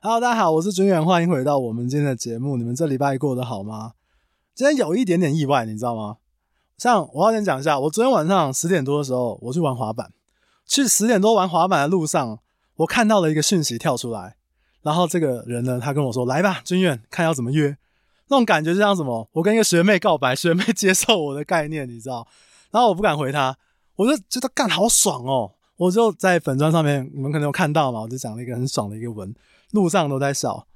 Hello，大家好，我是军远，欢迎回到我们今天的节目。你们这礼拜过得好吗？今天有一点点意外，你知道吗？像我要先讲一下，我昨天晚上十点多的时候，我去玩滑板。去十点多玩滑板的路上，我看到了一个讯息跳出来，然后这个人呢，他跟我说：“来吧，军远，看要怎么约。”那种感觉就像什么？我跟一个学妹告白，学妹接受我的概念，你知道？然后我不敢回她，我就觉得干好爽哦！我就在粉砖上面，你们可能有看到嘛？我就讲了一个很爽的一个文，路上都在笑。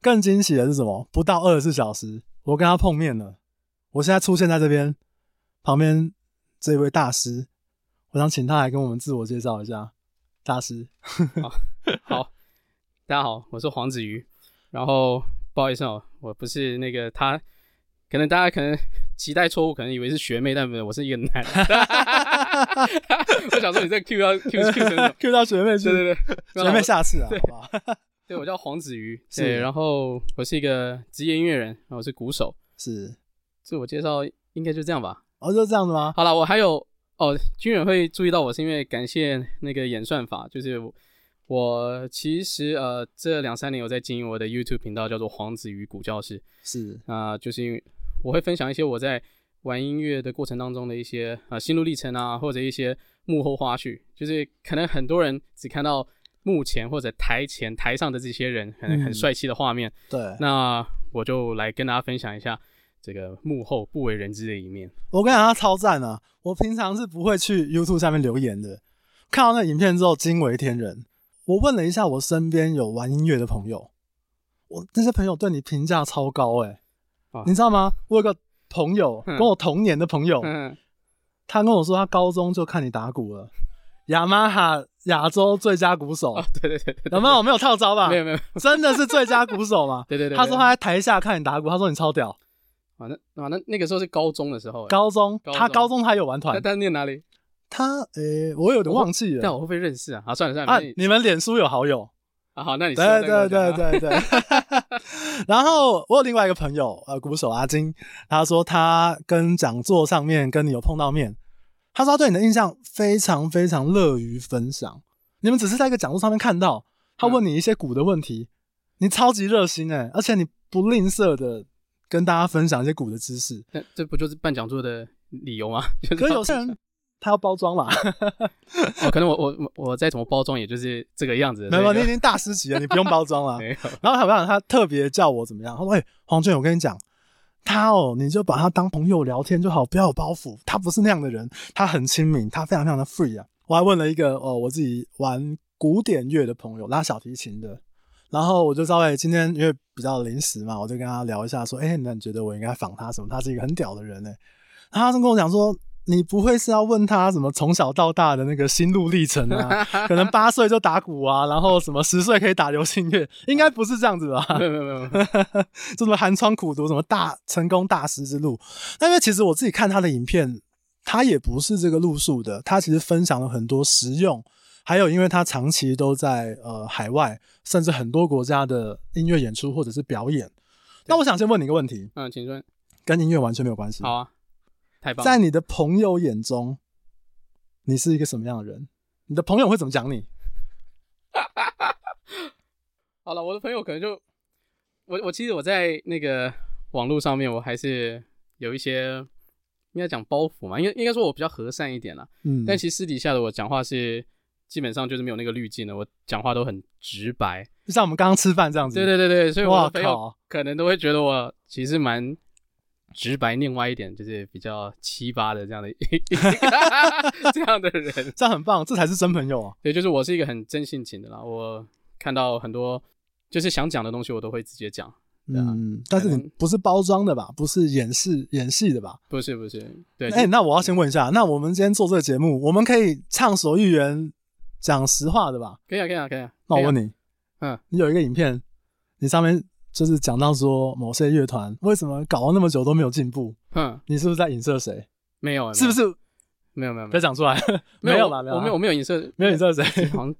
更惊喜的是什么？不到二十四小时，我跟他碰面了。我现在出现在这边，旁边这位大师，我想请他来跟我们自我介绍一下。大师，好，好，大家好，我是黄子瑜。然后不好意思哦，我不是那个他，可能大家可能期待错误，可能以为是学妹，但不是，我是一个男的。我想说你这 Q 到 Q Q 成？Q 到学妹，对对对，学妹下次啊，对好吧？对，我叫黄子瑜，对，然后我是一个职业音乐人，然后我是鼓手，是，自我介绍应该就这样吧？哦，就这样子吗？好了，我还有哦，军远会注意到我是因为感谢那个演算法，就是我其实呃这两三年有在经营我的 YouTube 频道，叫做黄子瑜鼓教室，是啊、呃，就是因为我会分享一些我在玩音乐的过程当中的一些啊、呃、心路历程啊，或者一些幕后花絮，就是可能很多人只看到。幕前或者台前台上的这些人很很帅气的画面，嗯，对，那我就来跟大家分享一下这个幕后不为人知的一面。我跟你讲，他超赞啊！我平常是不会去 YouTube 下面留言的，看到那影片之后惊为天人。我问了一下我身边有玩音乐的朋友，我那些朋友对你评价超高诶、欸啊、你知道吗？我有个朋友跟我同年的朋友，嗯，他跟我说他高中就看你打鼓了。雅马哈亚洲最佳鼓手，哦，对对对，对，有没有？我没有套招吧？没有没有，真的是最佳鼓手嘛？对，对对对，他说他在台下看你打鼓，他说你超屌。啊，那啊那那个时候是高中的时候，高中，高中他高中他有玩团，他他念哪里？他诶、欸，我有点忘记了，但我会不会认识啊？啊，算了算了，啊，你们脸书有好友啊？好，那你对对对对对。然后我有另外一个朋友，呃，鼓手阿金，他说他跟讲座上面跟你有碰到面。他说他对你的印象非常非常乐于分享。你们只是在一个讲座上面看到他问你一些鼓的问题，嗯、你超级热心哎，而且你不吝啬的跟大家分享一些鼓的知识。那这不就是办讲座的理由吗？可是有些人他要包装嘛。哦，可能我我我再怎么包装，也就是这个样子。没有，你已经大师级了，你不用包装了。然后好像他特别叫我怎么样？他说：“哎，黄俊，我跟你讲。”他哦，你就把他当朋友聊天就好，不要有包袱。他不是那样的人，他很亲民，他非常非常的 free 啊。我还问了一个哦，我自己玩古典乐的朋友，拉小提琴的，然后我就稍微今天因为比较临时嘛，我就跟他聊一下，说，哎，那你觉得我应该仿他什么？他是一个很屌的人呢。他就跟我讲说。你不会是要问他什么从小到大的那个心路历程啊？可能八岁就打鼓啊，然后什么十岁可以打流行乐，应该不是这样子吧？没有没有没有，这 什么寒窗苦读，什么大成功大师之路？那因为其实我自己看他的影片，他也不是这个路数的，他其实分享了很多实用，还有因为他长期都在呃海外，甚至很多国家的音乐演出或者是表演。那我想先问你一个问题，嗯，请问，跟音乐完全没有关系。好啊。太棒！在你的朋友眼中，你是一个什么样的人？你的朋友会怎么讲你？好了，我的朋友可能就我，我其实我在那个网络上面，我还是有一些应该讲包袱嘛，应该应该说我比较和善一点啦。嗯，但其实私底下的我讲话是基本上就是没有那个滤镜的，我讲话都很直白，就像我们刚刚吃饭这样子。对对对对，所以我的朋友可能都会觉得我其实蛮。直白，另外一点就是比较七八的这样的 这样的人，这样很棒，这才是真朋友啊！对，就是我是一个很真性情的啦。我看到很多就是想讲的东西，我都会直接讲。嗯，但是你不是包装的吧？不是演戏演戏的吧？不是不是。对。哎、欸，那我要先问一下，那我们今天做这个节目，我们可以畅所欲言，讲实话的吧？可以啊，可以啊，可以啊。那我问你，嗯，你有一个影片，你上面。就是讲到说某些乐团为什么搞了那么久都没有进步？嗯，你是不是在影射谁？没有，是不是？没有没有，别讲出来。没有吧？没有，我没有，我没有影射，没有影射谁？好像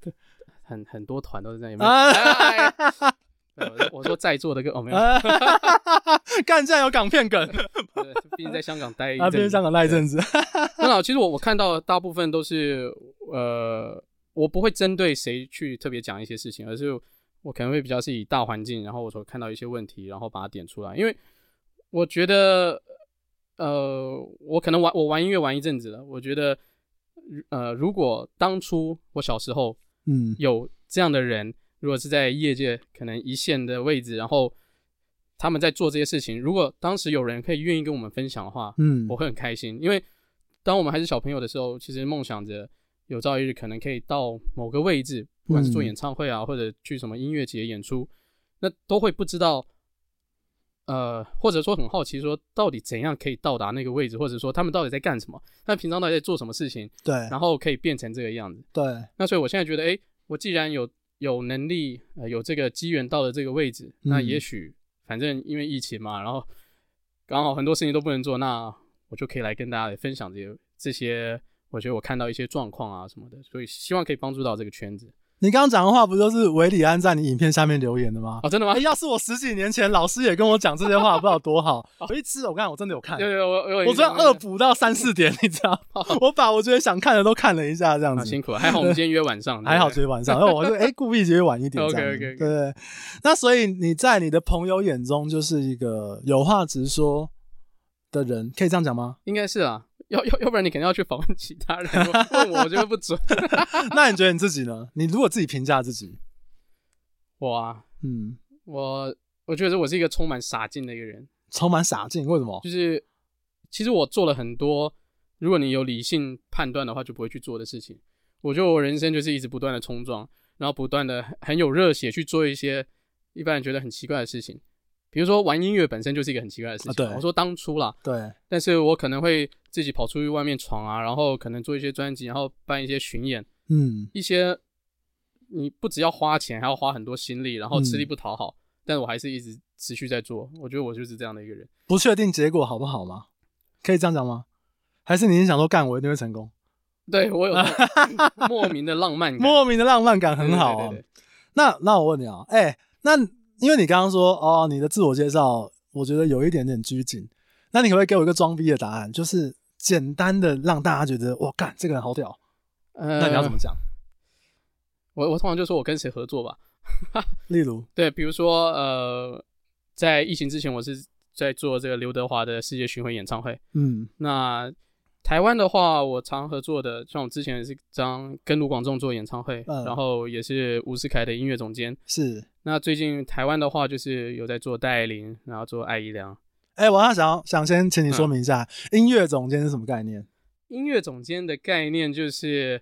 很很多团都是这样。啊！我说在座的跟哦没有，干，这样有港片梗。毕竟在香港待一阵，毕竟香港待一阵子。那好，其实我我看到大部分都是呃，我不会针对谁去特别讲一些事情，而是。我可能会比较是以大环境，然后我所看到一些问题，然后把它点出来。因为我觉得，呃，我可能玩我玩音乐玩一阵子了，我觉得，呃，如果当初我小时候，嗯，有这样的人，嗯、如果是在业界可能一线的位置，然后他们在做这些事情，如果当时有人可以愿意跟我们分享的话，嗯，我会很开心。因为当我们还是小朋友的时候，其实梦想着有朝一日可能可以到某个位置。不管是做演唱会啊，或者去什么音乐节演出，那都会不知道，呃，或者说很好奇，说到底怎样可以到达那个位置，或者说他们到底在干什么，他们平常到底在做什么事情，对，然后可以变成这个样子，对。那所以我现在觉得，诶，我既然有有能力，呃，有这个机缘到了这个位置，那也许反正因为疫情嘛，然后刚好很多事情都不能做，那我就可以来跟大家来分享这些这些，我觉得我看到一些状况啊什么的，所以希望可以帮助到这个圈子。你刚刚讲的话不都是韦礼安在你影片下面留言的吗？哦，真的吗？欸、要是我十几年前老师也跟我讲这些话，不知道多好。我一吃，我刚才我真的有看，对对，我我我昨天恶补到三四点，你知道？我把我觉得想看的都看了一下，这样子。辛苦了，还好我们今天约晚上，还好今天晚上，然后我就哎、欸、故意约晚一点。OK OK OK。对，那所以你在你的朋友眼中就是一个有话直说的人，可以这样讲吗？应该是啊。要要要不然你肯定要去访问其他人，问我 我觉得不准。那你觉得你自己呢？你如果自己评价自己，我啊，嗯，我我觉得我是一个充满傻劲的一个人。充满傻劲？为什么？就是其实我做了很多，如果你有理性判断的话，就不会去做的事情。我觉得我人生就是一直不断的冲撞，然后不断的很有热血去做一些一般人觉得很奇怪的事情。比如说玩音乐本身就是一个很奇怪的事情。啊、对，我说当初啦，对，但是我可能会自己跑出去外面闯啊，然后可能做一些专辑，然后办一些巡演，嗯，一些你不只要花钱，还要花很多心力，然后吃力不讨好，嗯、但是我还是一直持续在做。我觉得我就是这样的一个人。不确定结果好不好吗？可以这样讲吗？还是你是想说干我一定会成功？对，我有 莫名的浪漫感，莫名的浪漫感很好啊。那那我问你啊，哎、欸，那。因为你刚刚说哦，你的自我介绍，我觉得有一点点拘谨。那你可不可以给我一个装逼的答案，就是简单的让大家觉得哇，干这个人好屌。呃，那你要怎么讲？我我通常就说我跟谁合作吧。例如，对，比如说呃，在疫情之前，我是在做这个刘德华的世界巡回演唱会。嗯，那。台湾的话，我常合作的，像我之前也是张跟卢广仲做演唱会，嗯、然后也是吴思凯的音乐总监。是。那最近台湾的话，就是有在做戴爱玲，然后做艾怡良。哎、欸，我要想想先请你说明一下，嗯、音乐总监是什么概念？音乐总监的概念就是，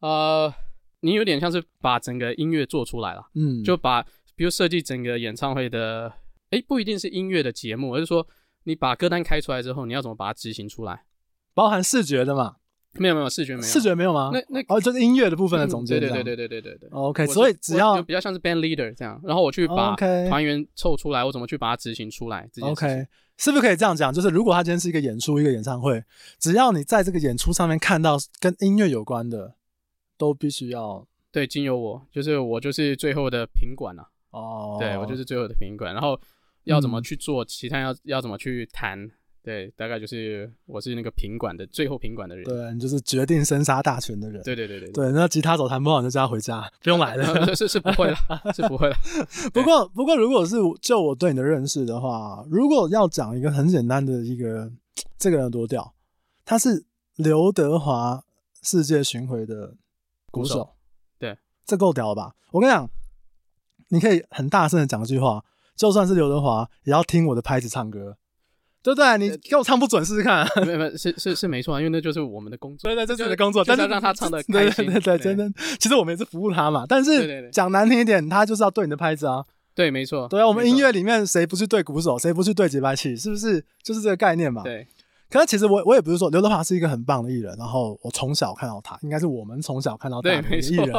呃，你有点像是把整个音乐做出来了，嗯，就把比如设计整个演唱会的，哎、欸，不一定是音乐的节目，而是说你把歌单开出来之后，你要怎么把它执行出来。包含视觉的嘛？没有没有视觉没有。视觉没有吗？那那哦就是音乐的部分的总结对对对对对对对 ok 所以只要比较像是 band leader 这样。然后我去把团员凑出来我怎么去把它执行出来 ok 是不是可以这样讲？就是如果他今天是一个演出一个演唱会只要你在这个演出上面看到跟音乐有关的都必须要对经由我就是我就是最后的品管了哦。对我就是最后的品管。然后要怎么去做其他要要怎么去谈对，大概就是我是那个品管的最后品管的人。对，你就是决定生杀大权的人。对对对对。对，那吉他手弹不好，你就叫他回家，不用来了。是是是不会了，是不会了。不过不过，如果是就我对你的认识的话，如果要讲一个很简单的一个这个人多屌，他是刘德华世界巡回的鼓手。鼓手对，这够屌了吧？我跟你讲，你可以很大声的讲一句话，就算是刘德华，也要听我的拍子唱歌。对对，你给我唱不准试试看。没没是是是没错啊，因为那就是我们的工作。对对，这是工作，但是让他唱的开心。对对对，真的。其实我们也是服务他嘛，但是讲难听一点，他就是要对你的拍子啊。对，没错。对啊，我们音乐里面谁不是对鼓手，谁不是对节拍器，是不是就是这个概念嘛？对。可是其实我我也不是说刘德华是一个很棒的艺人，然后我从小看到他，应该是我们从小看到大的艺人。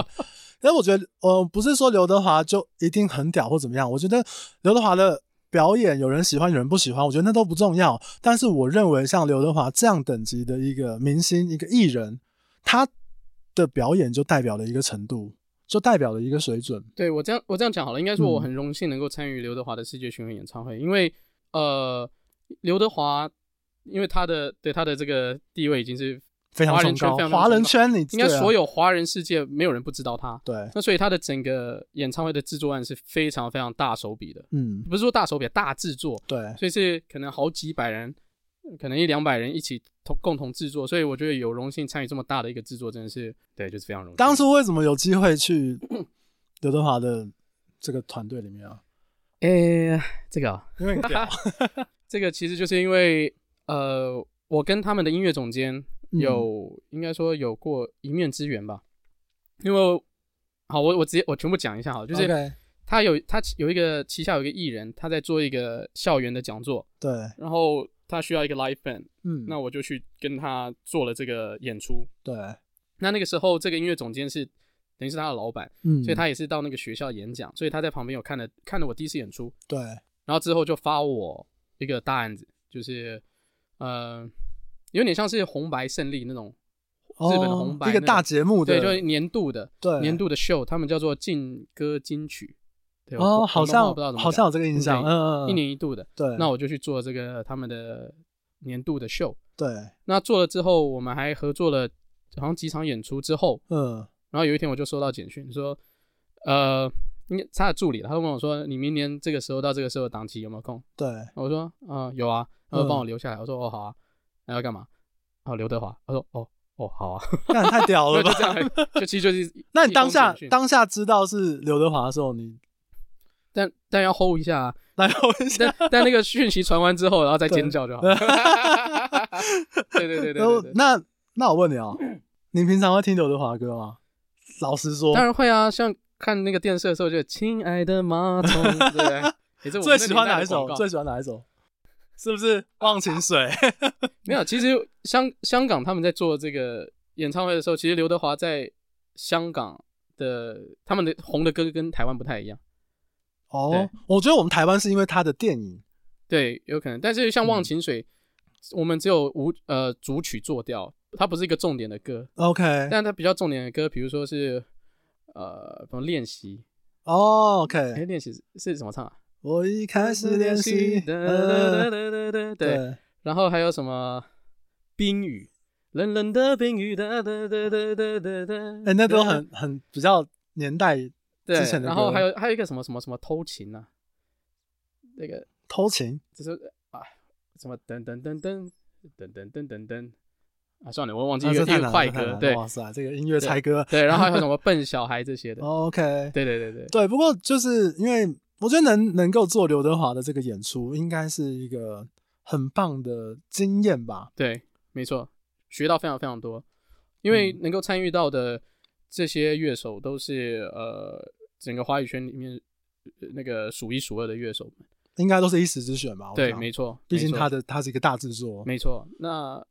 但是我觉得，呃，不是说刘德华就一定很屌或怎么样，我觉得刘德华的。表演有人喜欢，有人不喜欢，我觉得那都不重要。但是我认为像刘德华这样等级的一个明星、一个艺人，他的表演就代表了一个程度，就代表了一个水准。对，我这样我这样讲好了，应该说我很荣幸能够参与刘德华的世界巡回演唱会，因为呃，刘德华因为他的对他的这个地位已经是非常崇高，华人圈你应该所有华人世界没有人不知道他。对，那所以他的整个演唱会的制作案是非常非常大手笔的。嗯，不是说大手笔，大制作。对，所以是可能好几百人，可能一两百人一起同共同制作。所以我觉得有荣幸参与这么大的一个制作，真的是对，就是非常荣幸。当初为什么有机会去 刘德华的这个团队里面啊？诶、欸，这个、啊，因为 这个其实就是因为呃，我跟他们的音乐总监。有，嗯、应该说有过一面之缘吧，因为好，我我直接我全部讲一下哈，就是他有他有一个旗下有一个艺人，他在做一个校园的讲座，对，然后他需要一个 live band，嗯，那我就去跟他做了这个演出，对，那那个时候这个音乐总监是等于是他的老板，嗯，所以他也是到那个学校演讲，所以他在旁边有看了看了我第一次演出，对，然后之后就发我一个大案子，就是呃。有点像是红白胜利那种日本的红白、哦、一个大节目，对，就是年度的，对，年度的秀，他们叫做劲歌金曲，对哦，好像不知道怎么好像有这个印象，嗯嗯，一年一度的，对，那我就去做这个他们的年度的秀，对，那做了之后，我们还合作了好像几场演出之后，嗯，然后有一天我就收到简讯说，呃，应该他的助理，他就问我说，你明年这个时候到这个时候档期有没有空？对，我说，嗯，有啊，他说帮我留下来，我说，哦，好啊。还要干嘛？哦，刘德华。他说：“哦，哦，好啊，那太屌了吧！”就这样，就其实就是。那你当下当下知道是刘德华的时候，你但但要 hold 一下啊，但 hold 一下。但但那个讯息传完之后，然后再尖叫就好。对对对对。那那我问你啊，你平常会听刘德华的歌吗？老实说，当然会啊。像看那个电视的时候，就“亲爱的马桶”，对，最喜欢哪一首？最喜欢哪一首？是不是忘情水？没有，其实香香港他们在做这个演唱会的时候，其实刘德华在香港的他们的红的歌跟台湾不太一样。哦，我觉得我们台湾是因为他的电影，对，有可能。但是像忘情水，嗯、我们只有无呃主曲做掉，它不是一个重点的歌。OK，但它比较重点的歌，比如说是呃什么练习。哦，OK，哎，练习是，是什么唱啊？我一开始练习，对，然后还有什么冰雨，冷冷的冰雨，哎，那都很很比较年代之前的。然后还有还有一个什么什么什么偷情啊？那个偷情，就是啊，什么噔噔噔噔噔噔噔噔噔。啊，算了，我忘记一个一个快歌，对，哇塞，这个音乐猜歌，对，然后还有什么笨小孩这些的，OK，对对对对。对，不过就是因为。我觉得能能够做刘德华的这个演出，应该是一个很棒的经验吧？对，没错，学到非常非常多，因为能够参与到的这些乐手都是、嗯、呃整个华语圈里面那个数一数二的乐手们，应该都是一时之选吧？对，没错，毕竟他的他是一个大制作，没错。那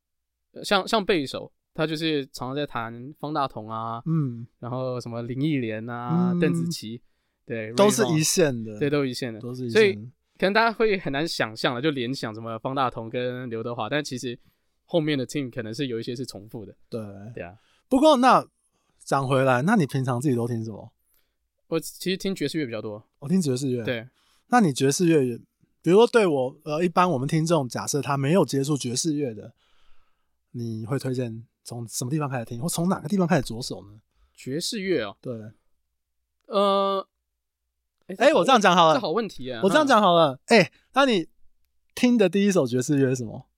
像像贝手，他就是常常在弹方大同啊，嗯，然后什么林忆莲啊、邓紫棋。对，都是一线的，对，都一线的，都是一线的。所以可能大家会很难想象了，就联想什么方大同跟刘德华，但其实后面的 team 可能是有一些是重复的。对，对啊。不过那讲回来，那你平常自己都听什么？我其实听爵士乐比较多。我听爵士乐。对。那你爵士乐，比如说对我呃，一般我们听众，假设他没有接触爵士乐的，你会推荐从什么地方开始听，或从哪个地方开始着手呢？爵士乐哦，对，呃。哎、欸，我这样讲好了，这好问题啊！我这样讲好了，哎、欸，那你听的第一首爵士乐是什么？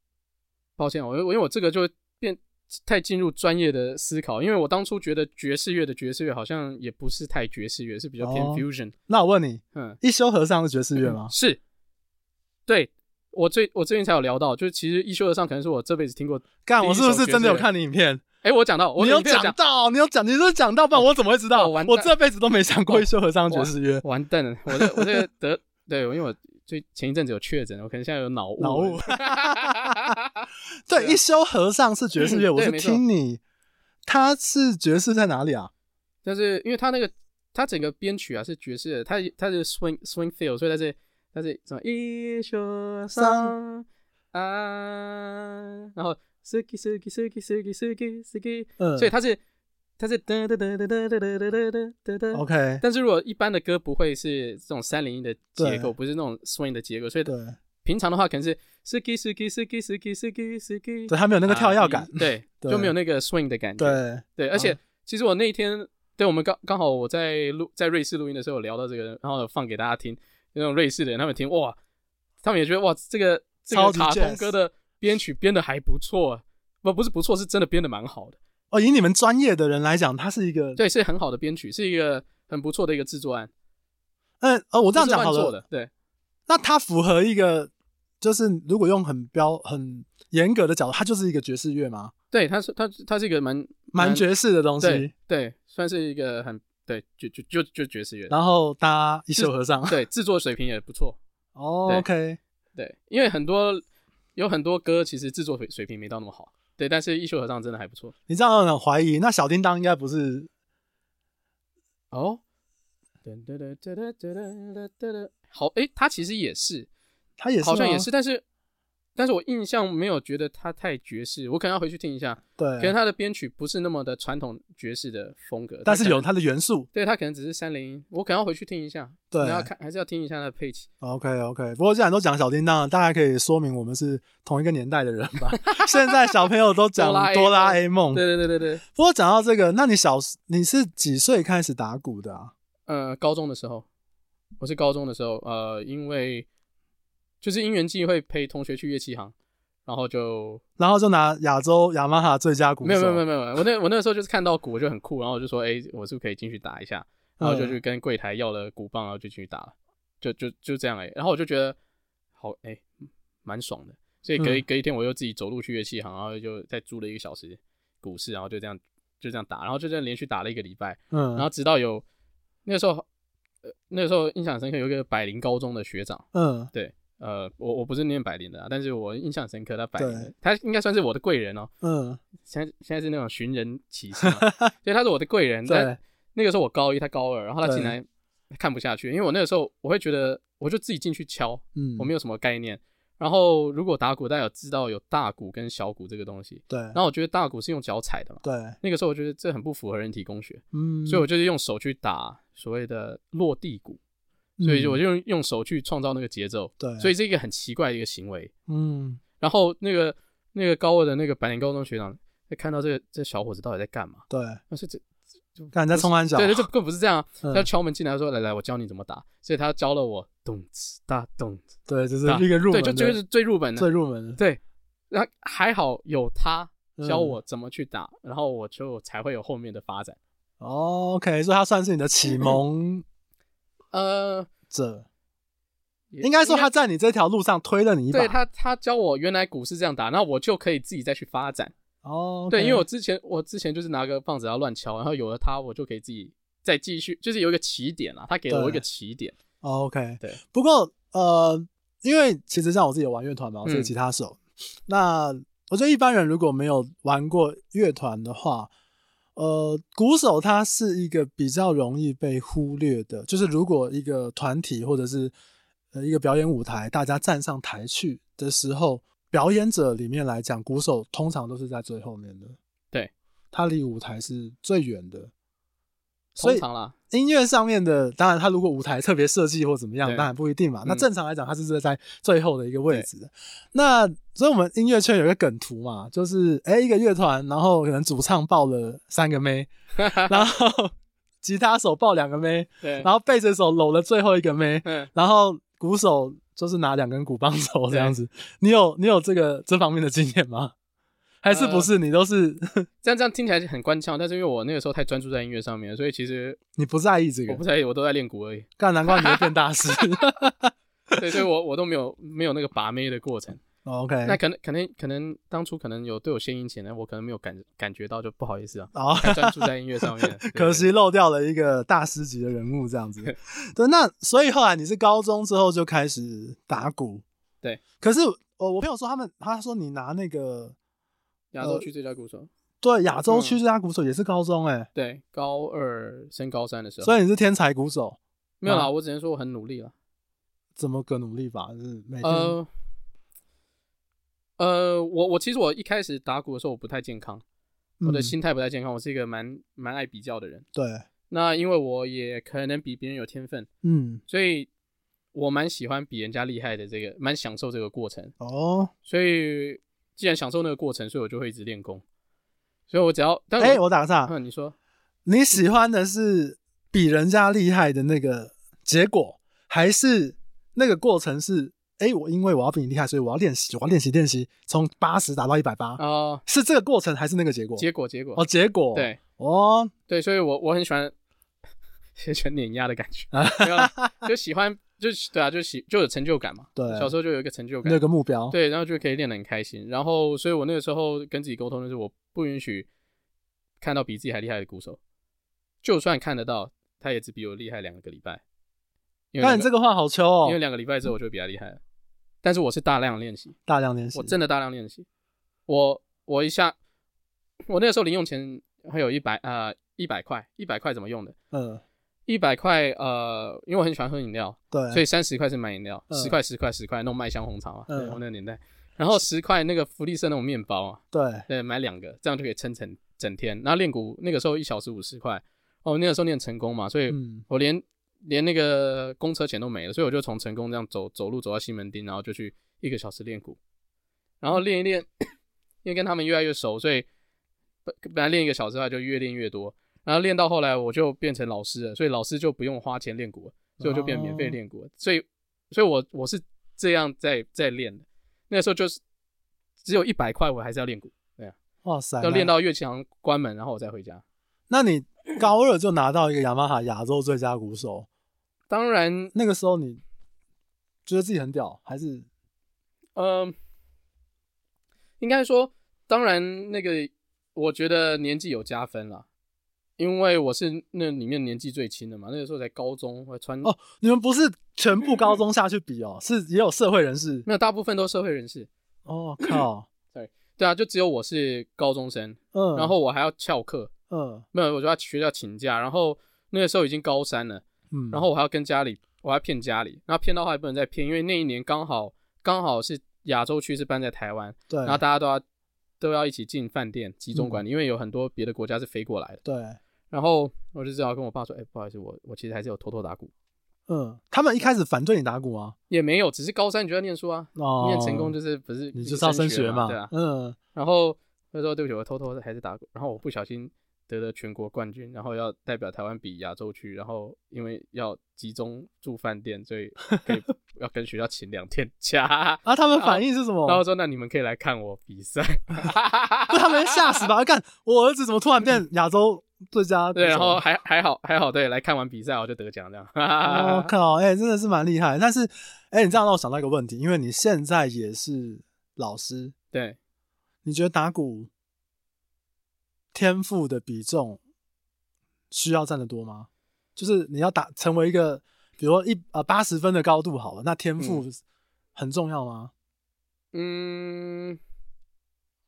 抱歉，我我因为我这个就变太进入专业的思考，因为我当初觉得爵士乐的爵士乐好像也不是太爵士乐，是比较偏 fusion。哦、那我问你，嗯，一休和尚是爵士乐吗？是，对，我最我最近才有聊到，就是其实一休和尚可能是我这辈子听过。干，我是不是真的有看你影片？哎，我讲到，你有讲到，你有讲，你是讲到，不然我怎么会知道？我这辈子都没想过一休和尚爵士乐，完蛋了！我这我这个得对，因为我最前一阵子有确诊，我可能现在有脑雾。脑雾。对，一休和尚是爵士乐，我是听你，他是爵士在哪里啊？就是因为他那个他整个编曲啊是爵士的，他他是 swing swing feel，所以他是他是什么一休和尚啊，然后。斯基斯基斯基斯基斯基斯基，嗯，所以它是它是哒哒哒哒哒哒哒哒哒哒，OK。但是如果一般的歌不会是这种三连音的结构，不是那种 swing 的结构，所以平常的话可能是 suki suki suki suki suki suki，对，它没有那个跳跃感，对，就没有那个 swing 的感觉，对。对。而且其实我那一天，对我们刚刚好我在录在瑞士录音的时候聊到这个，然后放给大家听，那种瑞士的人他们听哇，他们也觉得哇，这个这个卡通歌的编曲编的还不错，不不是不错，是真的编的蛮好的。哦，以你们专业的人来讲，它是一个对，是很好的编曲，是一个很不错的一个制作案。嗯，呃，我这样讲好了，对。那它符合一个，就是如果用很标很严格的角度，它就是一个爵士乐吗？对，它是它它是一个蛮蛮爵士的东西，对，对，算是一个很对，就就就就爵士乐。然后搭一首和尚，对，制作水平也不错。哦，OK，对，因为很多有很多歌其实制作水水平没到那么好。对但是一休和尚真的还不错。你这样让人怀疑那小叮当应该不是哦。好诶他其实也是。他也是好像也是但是但是我印象没有觉得它太爵士，我可能要回去听一下。对，可能它的编曲不是那么的传统爵士的风格，但是有它的元素。对，它可能只是三连音，我可能要回去听一下。对，要看还是要听一下它的配器。OK OK，不过既然都讲小叮当了，大家可以说明我们是同一个年代的人吧。现在小朋友都讲哆啦 A 梦。对对对对对。不过讲到这个，那你小你是几岁开始打鼓的啊？呃，高中的时候，我是高中的时候，呃，因为就是因缘际会陪同学去乐器行。然后就，然后就拿亚洲雅马哈最佳鼓手。没有没有没有没有，我那我那个时候就是看到鼓我就很酷，然后我就说，哎，我是不是可以进去打一下？然后就去跟柜台要了鼓棒，然后就进去打了，就就就这样哎。然后我就觉得好哎，蛮爽的。所以隔一隔一天我又自己走路去乐器行，然后就再租了一个小时鼓室，然后就这样就这样打，然后就这样连续打了一个礼拜。嗯。然后直到有那个时候，呃，那个时候印象深刻，有一个百灵高中的学长。嗯。对。呃，我我不是念百灵的啊，但是我印象深刻，他百灵，他应该算是我的贵人哦。嗯，现在现在是那种寻人启事嘛，所以他是我的贵人。对，那个时候我高一，他高二，然后他进来看不下去，因为我那个时候我会觉得，我就自己进去敲，嗯，我没有什么概念。然后如果打鼓，大家有知道有大鼓跟小鼓这个东西，对。然后我觉得大鼓是用脚踩的嘛，对。那个时候我觉得这很不符合人体工学，嗯，所以我就是用手去打所谓的落地鼓。所以我就用用手去创造那个节奏，对，所以是一个很奇怪的一个行为，嗯。然后那个那个高二的那个百年高中学长，在看到这个这小伙子到底在干嘛？对，那是这就看在冲完脚，对，这更不是这样，他敲门进来说：“来来，我教你怎么打。”所以他教了我咚次大咚，对，就是一个入门，对，就就是最入门的，最入门的，对。然后还好有他教我怎么去打，然后我就才会有后面的发展。OK，所以他算是你的启蒙。呃，这应该说他在你这条路上推了你一把。对，他，他教我原来鼓是这样打，那我就可以自己再去发展。哦，okay，对，因为我之前我之前就是拿个棒子要乱敲，然后有了他，我就可以自己再继续，就是有一个起点啊。他给了我一个起点。OK，对。不过呃，因为其实像我自己有玩乐团嘛，我是吉他手。嗯，那我觉得一般人如果没有玩过乐团的话，呃，鼓手他是一个比较容易被忽略的，就是如果一个团体或者是呃一个表演舞台，大家站上台去的时候，表演者里面来讲，鼓手通常都是在最后面的，对，他离舞台是最远的。通常啦，音乐上面的，当然他如果舞台特别设计或怎么样，当然不一定嘛。那正常来讲，他是在最后的一个位置。那所以我们音乐圈有一个梗图嘛，就是哎、欸，一个乐团，然后可能主唱抱了三个妹，然后吉他手抱两个妹，对，然后背着手搂了最后一个妹，然后鼓手就是拿两根鼓棒手这样子。你有你有这个这方面的经验吗？还是不是你都是 这样？这样听起来很官腔，但是因为我那个时候太专注在音乐上面，所以其实 你不在意这个，我不在意，我都在练鼓而已。干，难怪你会变大师。对，所以我我都没有没有那个把妹的过程。OK，那可能可能可能当初可能有对我献殷勤呢，我可能没有感感觉到，就不好意思啊。哦，太专注在音乐上面，可惜漏掉了一个大师级的人物这样子。对，那所以后来你是高中之后就开始打鼓。对，可是我我朋友说他们他说你拿那个。亚洲区最佳鼓手，呃、对，亚洲区最佳鼓手也是高中哎、欸，对，高二升高三的时候，所以你是天才鼓手，没有啦，我只能说我很努力了。怎么个努力法？就是每天，呃，呃，我我其实我一开始打鼓的时候我不太健康，嗯、我的心态不太健康，我是一个蛮蛮爱比较的人。对，那因为我也可能比别人有天分，嗯，所以我蛮喜欢比人家厉害的这个，蛮享受这个过程哦。所以既然享受那个过程，所以我就会一直练功。所以我只要，哎、欸，我打个岔，嗯，你说你喜欢的是比人家厉害的那个结果，还是那个过程是？哎、欸，我因为我要比你厉害，所以我要练习，我要练习练习，从八十打到一百八。哦，是这个过程还是那个结果？结果，结果。哦，结果。对，哦，对，所以我我很喜欢，很喜欢碾压的感觉，就喜欢，就对啊，就喜就有成就感嘛。对，小时候就有一个成就感，那个目标。对，然后就可以练得很开心。然后，所以我那个时候跟自己沟通的是，我不允许看到比自己还厉害的鼓手，就算看得到，他也只比我厉害两个礼拜。那你这个话好秋哦，因为两个礼拜之后我就会比他厉害了。但是我是大量练习，大量练习，我真的大量练习。我我一下，我那个时候零用钱还有一百啊一百块，一百块怎么用的？嗯，一百块呃，因为我很喜欢喝饮料，对，所以三十块是买饮料，十块十块十块那种麦香红茶嘛，嗯，我那个年代。然后十块那个福利社那种面包啊，对对，买两个，这样就可以撑成整天。然后练鼓那个时候一小时五十块，哦，那个时候练成功嘛，所以我连。连那个公车钱都没了，所以我就从成功这样走走路走到西门町，然后就去一个小时练鼓，然后练一练，因为跟他们越来越熟，所以本本来练一个小时的话就越练越多，然后练到后来我就变成老师了，所以老师就不用花钱练鼓了，所以我就变免费练鼓了，所以所以我我是这样在在练的，那时候就是只有一百块，我还是要练鼓，对啊，哇塞，要练到乐器行关门，然后我再回家。那你高二就拿到一个雅马哈亚洲最佳鼓手？当然，那个时候你觉得自己很屌，还是？嗯，应该说，当然那个，我觉得年纪有加分啦，因为我是那里面年纪最轻的嘛，那个时候才高中，会穿哦。你们不是全部高中下去比哦，是也有社会人士，没有，大部分都是社会人士。哦靠，对对啊，就只有我是高中生，嗯，然后我还要翘课，嗯，没有，我就要学校请假，然后那个时候已经高三了。嗯，然后我还要跟家里，我还要骗家里，然后骗到话也不能再骗，因为那一年刚好刚好是亚洲区是搬在台湾，对，然后大家都要都要一起进饭店集中管理，嗯、因为有很多别的国家是飞过来的，对。然后我就只好跟我爸说，哎、欸，不好意思，我我其实还是有偷偷打鼓。嗯，他们一开始反对你打鼓啊？也没有，只是高三你就要念书啊，哦、念成功就是不是你就是要升学嘛，对啊，嗯。然后他说对不起，我偷偷还是打鼓，然后我不小心。得了全国冠军，然后要代表台湾比亚洲区，然后因为要集中住饭店，所以可以要跟学校请两天假。啊，他们反应是什么？然后说：“那你们可以来看我比赛。”他们吓死吧？看我儿子怎么突然变亚洲最佳？对，然后还还好还好，对，来看完比赛我就得奖这样。我 靠，哎，真的是蛮厉害。但是，哎，你这样让我想到一个问题，因为你现在也是老师，对，你觉得打鼓？天赋的比重需要占得多吗？就是你要打成为一个，比如说一呃八十分的高度好了，那天赋很重要吗？嗯，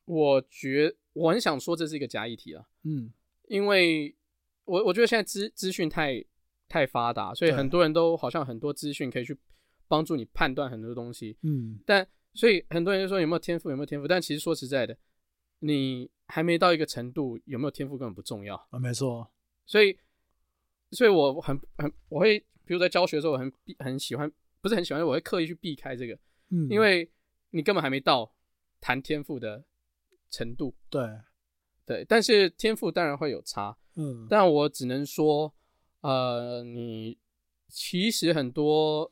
我觉我很想说这是一个假议题啊。嗯，因为我我觉得现在资资讯太太发达，所以很多人都好像很多资讯可以去帮助你判断很多东西。嗯，但所以很多人就说有没有天赋，有没有天赋？但其实说实在的，你。还没到一个程度，有没有天赋根本不重要啊，没错。所以，所以我很很我会，比如在教学的时候，我很很喜欢，不是很喜欢，我会刻意去避开这个，嗯，因为你根本还没到谈天赋的程度，对，对。但是天赋当然会有差，嗯，但我只能说，呃，你其实很多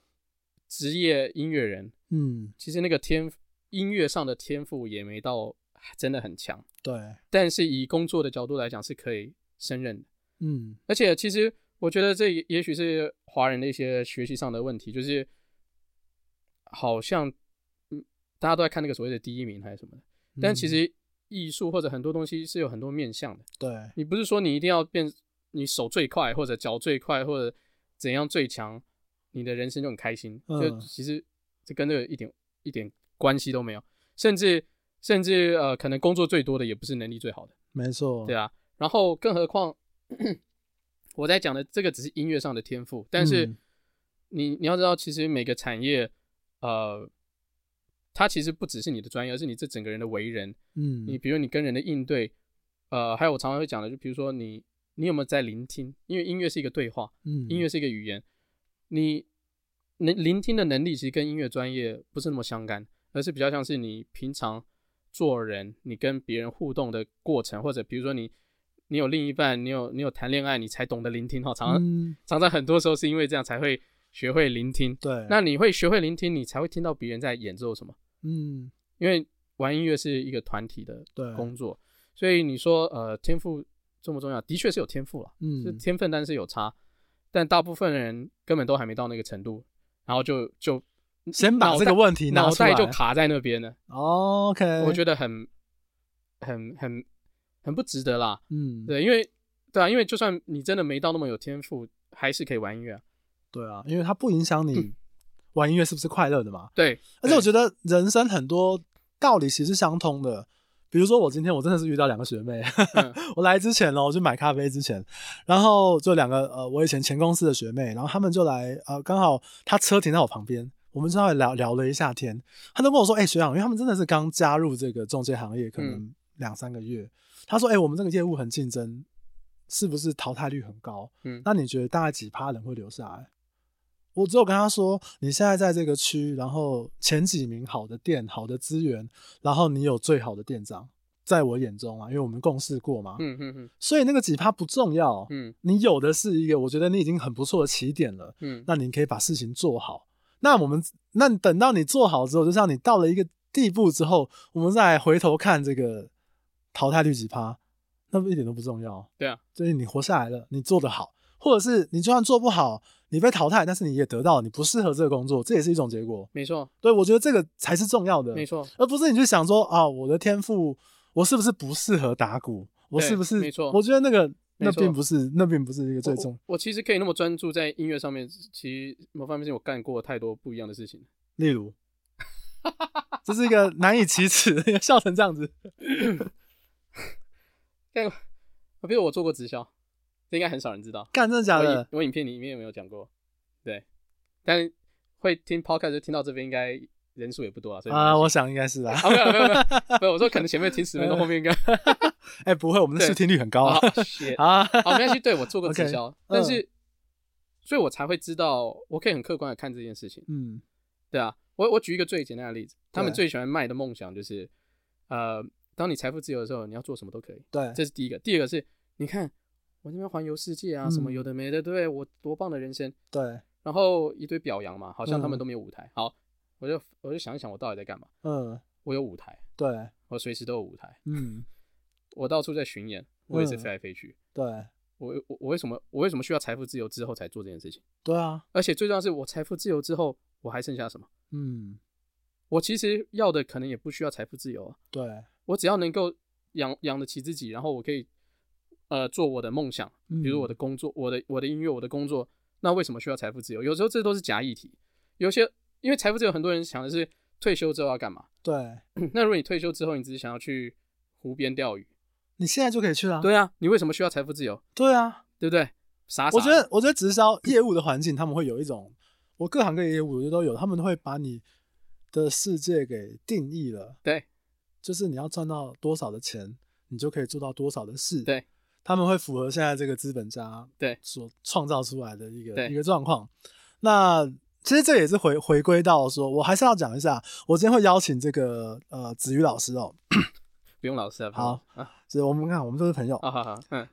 职业音乐人，嗯，其实那个天音乐上的天赋也没到。真的很强，对。但是以工作的角度来讲，是可以胜任的，嗯。而且其实我觉得这也也许是华人的一些学习上的问题，就是好像嗯，大家都在看那个所谓的第一名还是什么的，但其实艺术或者很多东西是有很多面向的，对。你不是说你一定要变你手最快或者脚最快或者怎样最强，你的人生就很开心，就其实这跟这个一点一点关系都没有，甚至。甚至呃，可能工作最多的也不是能力最好的，没错，对啊。然后，更何况我在讲的这个只是音乐上的天赋，但是你你要知道，其实每个产业，呃，它其实不只是你的专业，而是你这整个人的为人。嗯，你比如你跟人的应对，呃，还有我常常会讲的，就比如说你你有没有在聆听？因为音乐是一个对话，嗯，音乐是一个语言，你能聆听的能力其实跟音乐专业不是那么相干，而是比较像是你平常做人，你跟别人互动的过程，或者比如说你你有另一半，你有你有谈恋爱，你才懂得聆听哈。常常、嗯、常常很多时候是因为这样才会学会聆听。对，那你会学会聆听，你才会听到别人在演奏什么。嗯，因为玩音乐是一个团体的工作，所以你说呃天赋重不重要？的确是有天赋了，嗯，是天分，但是有差，但大部分人根本都还没到那个程度。然后就就先把这个问题拿出来，脑袋就卡在那边了。OK，我觉得很很很很不值得啦。嗯，对，因为对啊，因为就算你真的没到那么有天赋，还是可以玩音乐啊。对啊，因为它不影响你玩音乐是不是快乐的嘛。对，而且我觉得人生很多道理其实是相通的。比如说我今天我真的是遇到两个学妹，嗯、我来之前呢，我去买咖啡之前，然后就两个呃我以前前公司的学妹，然后他们就来呃刚好他车停在我旁边，我们稍微聊聊了一下天，他就跟我说，哎、欸、学长，因为他们真的是刚加入这个中介行业，可能两三个月，嗯、他说，哎、欸、我们这个业务很竞争，是不是淘汰率很高？嗯，那你觉得大概几趴人会留下来？我只有跟他说，你现在在这个区，然后前几名好的店、好的资源，然后你有最好的店长，在我眼中啊，因为我们共事过嘛，嗯嗯嗯，所以那个几趴不重要，嗯，你有的是一个，我觉得你已经很不错的起点了，嗯，那你可以把事情做好。那我们那等到你做好之后，就像你到了一个地步之后，我们再回头看这个淘汰率几趴，那不一点都不重要，对啊，就是你活下来了，你做得好，或者是你就算做不好。你被淘汰，但是你也得到了你不适合这个工作，这也是一种结果。没错，对，我觉得这个才是重要的。没错，而不是你去想说啊，我的天赋，我是不是不适合打鼓？我是不是？没错，我觉得那个那并不是，那并不是一个最重我。我其实可以那么专注在音乐上面，其实某方面是我干过太多不一样的事情。例如，这是一个难以启齿，笑成这样子。干，我比如我做过直销。这应该很少人知道，干，真的假的？我影片里面有没有讲过？对，但会听 podcast 就听到这边，应该人数也不多啊。所以啊，我想应该是啊。没有没有没有，没有。我说可能前面听十分钟，后面应该 哎，不会，我们的收听率很高啊。啊，好，没关系。对，我做过直销，但是，所以我才会知道，我可以很客观的看这件事情。嗯，对啊，我我举一个最简单的例子，他们最喜欢卖的梦想就是，呃，当你财富自由的时候，你要做什么都可以。对，这是第一个。第二个是，你看。我这边环游世界啊，什么有的没的，对我多棒的人生。对，然后一堆表扬嘛，好像他们都没有舞台。好，我就我就想一想，我到底在干嘛？嗯，我有舞台。对，我随时都有舞台。嗯，我到处在巡演，我也是飞来飞去。对，我我我为什么我为什么需要财富自由之后才做这件事情？对啊，而且最重要的是，我财富自由之后，我还剩下什么？嗯，我其实要的可能也不需要财富自由啊。对，我只要能够养养得起自己，然后我可以。呃，做我的梦想，比如我的工作，嗯、我的我的音乐，我的工作，那为什么需要财富自由？有时候这都是假议题。有些因为财富自由，很多人想的是退休之后要干嘛？对。那如果你退休之后，你只是想要去湖边钓鱼，你现在就可以去了。对啊，你为什么需要财富自由？对啊，对不对？傻傻。我觉得，我觉得直销业务的环境，他们会有一种，我各行各业业务我觉得都有，他们会把你的世界给定义了。对，就是你要赚到多少的钱，你就可以做到多少的事。对。他们会符合现在这个资本家对所创造出来的一个一个状况。那其实这也是回回归到说，我还是要讲一下，我今天会邀请这个呃子瑜老师哦，不用老师啊，好啊，所以我们看我们都是朋友，啊好好，嗯，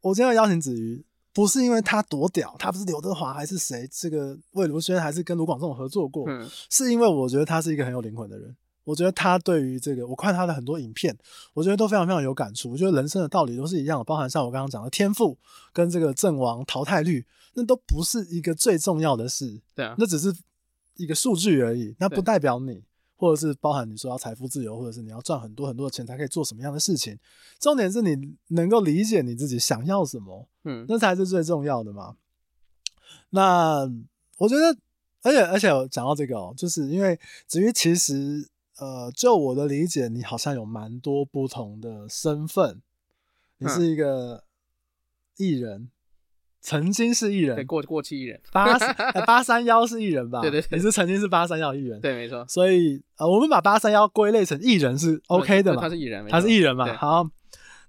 我今天会邀请子瑜，不是因为他多屌，他不是刘德华还是谁，这个魏如萱还是跟卢广仲合作过，嗯，是因为我觉得他是一个很有灵魂的人。我觉得他对于这个，我看他的很多影片，我觉得都非常非常有感触。我觉得人生的道理都是一样的，包含像我刚刚讲的天赋跟这个阵亡淘汰率，那都不是一个最重要的事。对啊，那只是一个数据而已，那不代表你，或者是包含你说要财富自由，或者是你要赚很多很多的钱才可以做什么样的事情。重点是你能够理解你自己想要什么，嗯，那才是最重要的嘛。那我觉得，而且而且讲到这个哦，就是因为子瑜其实。呃，就我的理解，你好像有蛮多不同的身份。你是一个艺人，嗯、曾经是艺人，对，过过气艺人。八 八三幺是艺人吧？对对对，你是曾经是八三幺艺人，对，没错。所以呃，我们把八三幺归类成艺人是 OK 的嘛？他是艺人，他是艺人嘛？好，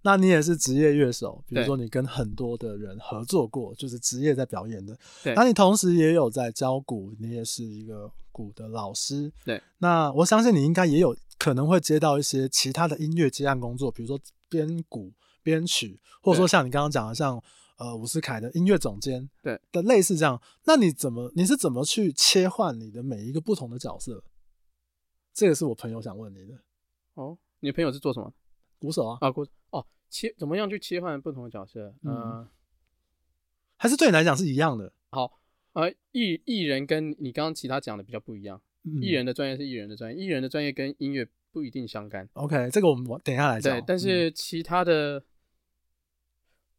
那你也是职业乐手，比如说你跟很多的人合作过，就是职业在表演的。对。那你同时也有在教鼓，你也是一个鼓的老师。对。那我相信你应该也有可能会接到一些其他的音乐接案工作，比如说编鼓、编曲，或者说像你刚刚讲的像呃伍思凯的音乐总监，对的类似这样。那你怎么你是怎么去切换你的每一个不同的角色？这个是我朋友想问你的。哦，你朋友是做什么？鼓手啊，啊鼓哦，切怎么样去切换不同的角色？嗯、呃，还是对你来讲是一样的。好，呃，艺艺人跟你刚刚其他讲的比较不一样。嗯、艺人的专业是艺人的专业，艺人的专业跟音乐不一定相干。OK，这个我们等一下来讲。对，但是其他的，嗯、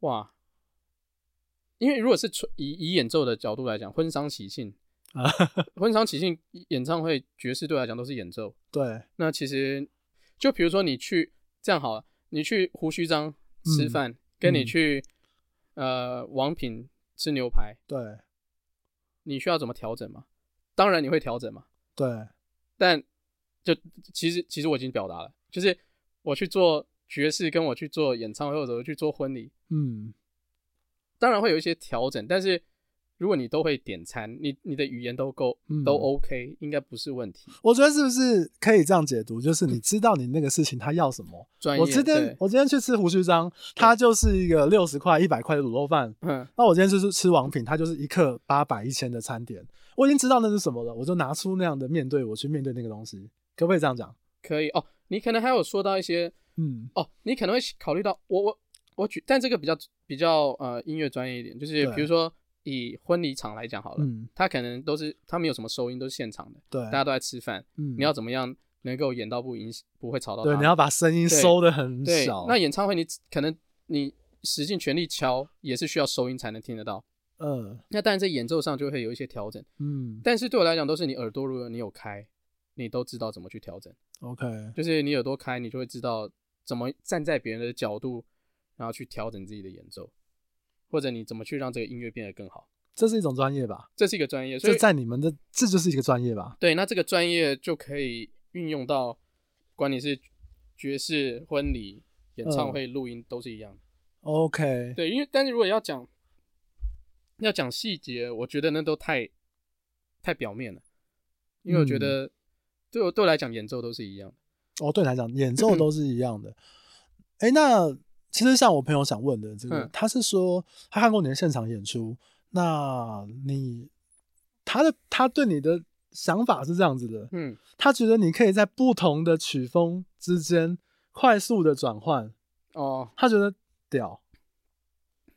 哇，因为如果是纯以以演奏的角度来讲，婚丧喜庆啊，婚丧喜庆演唱会爵士对来讲都是演奏。对，那其实就比如说你去。这样好了，你去胡须章吃饭，嗯、跟你去、嗯、呃王品吃牛排，对，你需要怎么调整吗？当然你会调整嘛。对，但就其实其实我已经表达了，就是我去做爵士，跟我去做演唱会或者我去做婚礼，嗯，当然会有一些调整，但是。如果你都会点餐，你你的语言都够，都 OK，应该不是问题。我觉得是不是可以这样解读？就是你知道你那个事情他要什么。专业。我今天我今天去吃胡须章，它就是一个六十块、一百块的卤肉饭。嗯。那我今天就是吃王品，它就是一克八百、一千的餐点。我已经知道那是什么了，我就拿出那样的面对我去面对那个东西，可不可以这样讲？可以哦。你可能还有说到一些，嗯，哦，你可能会考虑到我我我举，但这个比较比较呃音乐专业一点，就是比如说。以婚礼场来讲好了，嗯，他可能都是他没有什么收音，都是现场的，对，大家都在吃饭，嗯，你要怎么样能够演到不影，不会吵到他？对，你要把声音收的很小。那演唱会你可能你使尽全力敲，也是需要收音才能听得到，嗯，那当然在演奏上就会有一些调整，嗯，但是对我来讲都是你耳朵如果你有开，你都知道怎么去调整，OK，就是你耳朵开，你就会知道怎么站在别人的角度，然后去调整自己的演奏。或者你怎么去让这个音乐变得更好？这是一种专业吧？这是一个专业，所以在你们的这就是一个专业吧？对，那这个专业就可以运用到，管你是爵士、婚礼、演唱会、录音都是一样的。OK，对，因为但是如果要讲要讲细节，我觉得那都太太表面了，因为我觉得对我对我来讲演奏都是一样的。哦，对你来讲演奏都是一样的。哎，那。其实像我朋友想问的这个，嗯、他是说他看过你的现场演出，那你他的他对你的想法是这样子的，嗯，他觉得你可以在不同的曲风之间快速的转换，哦，他觉得屌，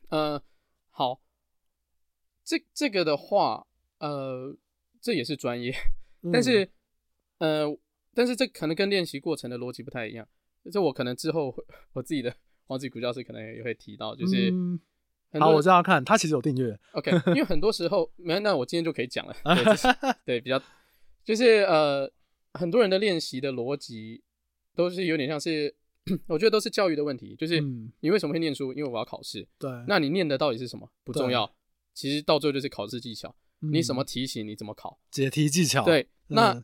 呃，好，这这个的话，呃，这也是专业，嗯、但是，呃，但是这可能跟练习过程的逻辑不太一样，这我可能之后我自己的。黄子古教授可能也会提到，就是、嗯、好，我这样看，他其实有订阅，OK，因为很多时候，没，那我今天就可以讲了，对，就是、对，比较就是呃，很多人的练习的逻辑都是有点像是，我觉得都是教育的问题，就是你为什么会念书？因为我要考试，对，那你念的到底是什么？不重要，其实到最后就是考试技巧，嗯、你什么题型，你怎么考，解题技巧，对，那。嗯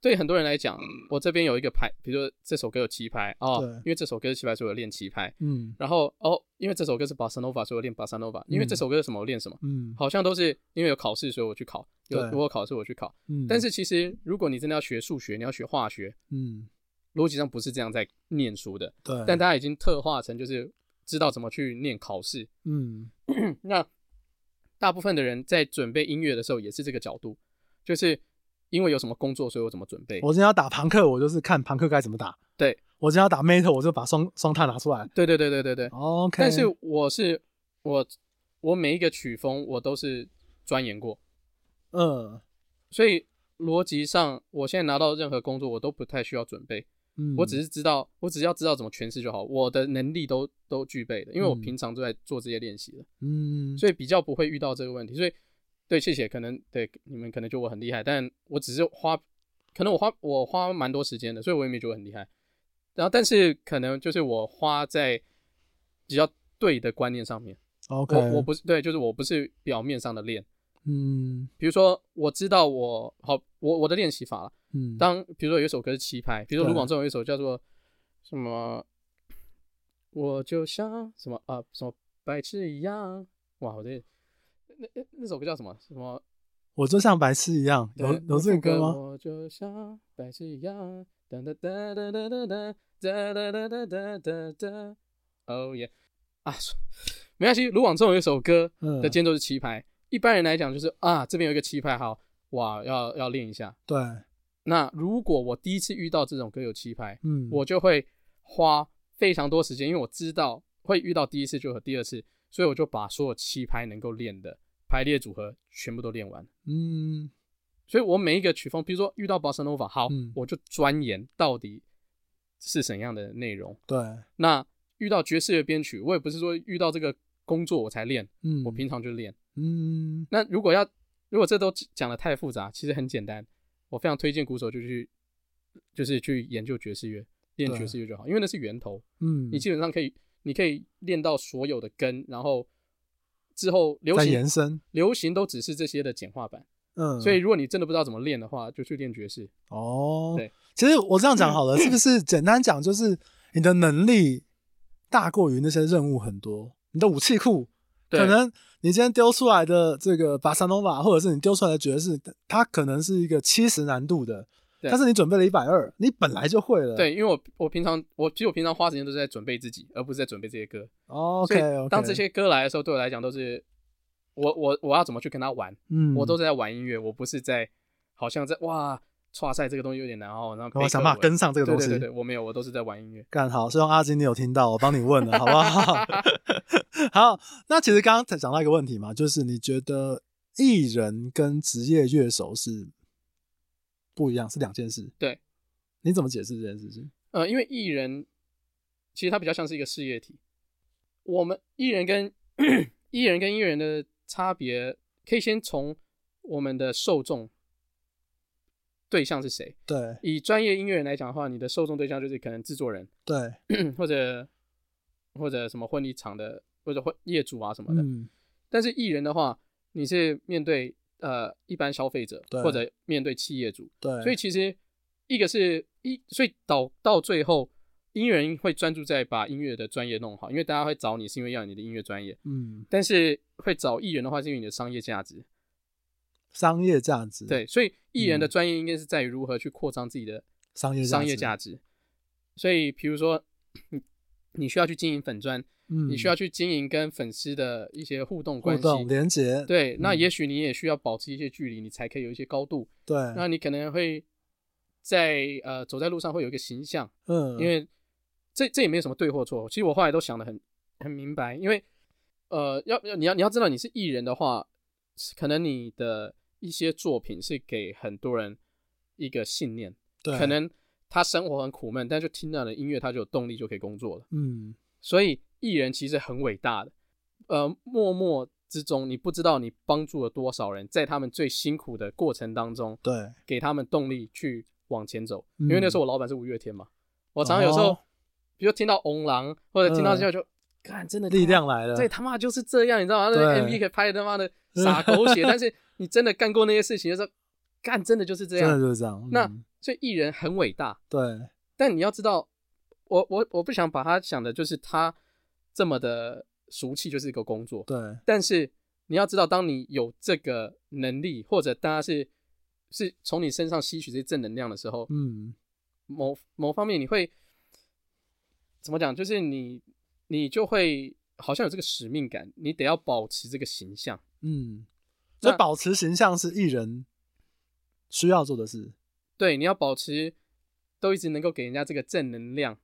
对很多人来讲，我这边有一个拍，比如说这首歌有七拍哦，因为这首歌是七拍，所以我练七拍。嗯，然后哦，因为这首歌是巴萨诺瓦，所以我练巴萨诺瓦。因为这首歌是什么，我练什么。嗯，好像都是因为有考试，所以我去考。有如果考试，我去考。嗯，但是其实如果你真的要学数学，你要学化学，嗯，逻辑上不是这样在念书的。对，但大家已经特化成就是知道怎么去念考试。嗯，那大部分的人在准备音乐的时候也是这个角度，就是。因为有什么工作，所以我怎么准备？我今天要打庞克，我就是看庞克该怎么打。对，我今天要打 metal，我就把双双踏拿出来。对对对对对对。OK。但是我是我我每一个曲风我都是钻研过，嗯，所以逻辑上，我现在拿到任何工作，我都不太需要准备。嗯，我只是知道，我只要知道怎么诠释就好，我的能力都都具备的，因为我平常都在做这些练习的。嗯，所以比较不会遇到这个问题，所以。对，谢谢。可能对你们可能觉得我很厉害，但我只是花，可能我花我花蛮多时间的，所以我也没觉得很厉害。然后，但是可能就是我花在比较对的观念上面。OK，我我不是对，就是我不是表面上的练。嗯，比如说我知道我好，我我的练习法了。嗯，当比如说有一首歌是七拍，比如说卢广仲有一首叫做什么我就像什么啊、呃，什么白痴一样。哇，我这那那那首歌叫什么？什么？我就像白痴一样。有有这个歌吗？我就像白痴一样。哒哒哒哒哒哒哒哒哒哒哒哒哒哒。哦耶！啊，没关系。卢广仲有一首歌的间奏是七拍，一般人来讲就是啊，这边有一个七拍，好哇，要要练一下。对。那如果我第一次遇到这种歌有七拍，嗯，我就会花非常多时间，因为我知道会遇到第一次就和第二次，所以我就把所有七拍能够练的排列组合全部都练完。嗯，所以我每一个曲风，比如说遇到 Bossa Nova，好，嗯，我就钻研到底是怎样的内容。对，那遇到爵士乐编曲，我也不是说遇到这个工作我才练，嗯，我平常就练。嗯，那如果要如果这都讲的太复杂，其实很简单。我非常推荐鼓手就去，就是去研究爵士乐，练爵士乐就好，因为那是源头。嗯，你基本上可以，你可以练到所有的根，然后之后流行延伸，流行都只是这些的简化版。嗯，所以如果你真的不知道怎么练的话，就去练爵士。哦，对，其实我这样讲好了，是不 是简单讲就是你的能力大过于那些任务很多，你的武器库可能。你今天丢出来的这个巴萨诺瓦，或者是你丢出来的爵士，它可能是一个七十难度的，但是你准备了一百二，你本来就会了。对，因为我我平常我其实我平常花时间都是在准备自己，而不是在准备这些歌。Oh, OK，所以当这些歌来的时候，对我来讲都是我我我要怎么去跟他玩，嗯，我都是在玩音乐，我不是在好像在哇。哇塞，这个东西有点难哦，然后我想办法跟上这个东西。对对对，我没有，我都是在玩音乐。干好，希望阿金你有听到，我帮你问了，好不好？好，那其实刚刚才讲到一个问题嘛，就是你觉得艺人跟职业乐手是不一样，是两件事。对，你怎么解释这件事情？呃，因为艺人其实他比较像是一个事业体，我们艺人跟 艺人跟音乐人的差别，可以先从我们的受众。对象是谁？对，以专业音乐人来讲的话，你的受众对象就是可能制作人，对，或者或者什么婚礼场的，或者婚业主啊什么的。嗯。但是艺人的话，你是面对呃一般消费者，或者面对企业主，对。所以其实一个是一，所以到到最后，音乐人会专注在把音乐的专业弄好，因为大家会找你是因为要你的音乐专业，嗯。但是会找艺人的话，是因为你的商业价值。商业价值对，所以艺人的专业应该是在于如何去扩张自己的商业商业价值。所以，比如说，你需要去经营粉专，嗯，你需要去经营跟粉丝的一些互动关系、互动连接。对，那也许你也需要保持一些距离，你才可以有一些高度。对，那你可能会在呃走在路上会有一个形象，嗯，因为这这也没有什么对或错。其实我后来都想的很很明白，因为呃，要要你要你要知道你是艺人的话，可能你的。一些作品是给很多人一个信念，对，可能他生活很苦闷，但就听到了音乐，他就有动力，就可以工作了。嗯，所以艺人其实很伟大的，呃，默默之中，你不知道你帮助了多少人，在他们最辛苦的过程当中，对，给他们动力去往前走。嗯，因为那时候我老板是五月天嘛，我常常有时候，哦，比如听到《红狼》或者听到之后就，看，嗯，真的力量来了，对，他妈就是这样，你知道吗？那个 MV 可以拍的他妈的 傻狗血，但是。你真的干过那些事情的时候，干真的就是这样，真的就是这样。嗯、那所以艺人很伟大，对。但你要知道，我我我不想把他想的就是他这么的俗气，就是一个工作。对。但是你要知道，当你有这个能力，或者大家是是从你身上吸取这些正能量的时候，嗯，某某方面你会怎么讲？就是你你就会好像有这个使命感，你得要保持这个形象，嗯。所以保持形象是艺人需要做的事。对，你要保持都一直能够给人家这个正能量，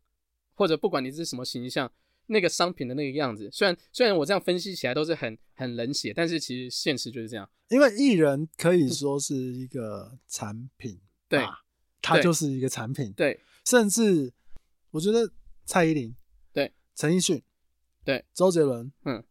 或者不管你是什么形象，那个商品的那个样子。虽然虽然我这样分析起来都是很很冷血，但是其实现实就是这样。因为艺人可以说是一个产品，对，他就是一个产品，对。甚至我觉得蔡依林，对，陈奕迅，对，周杰伦，嗯。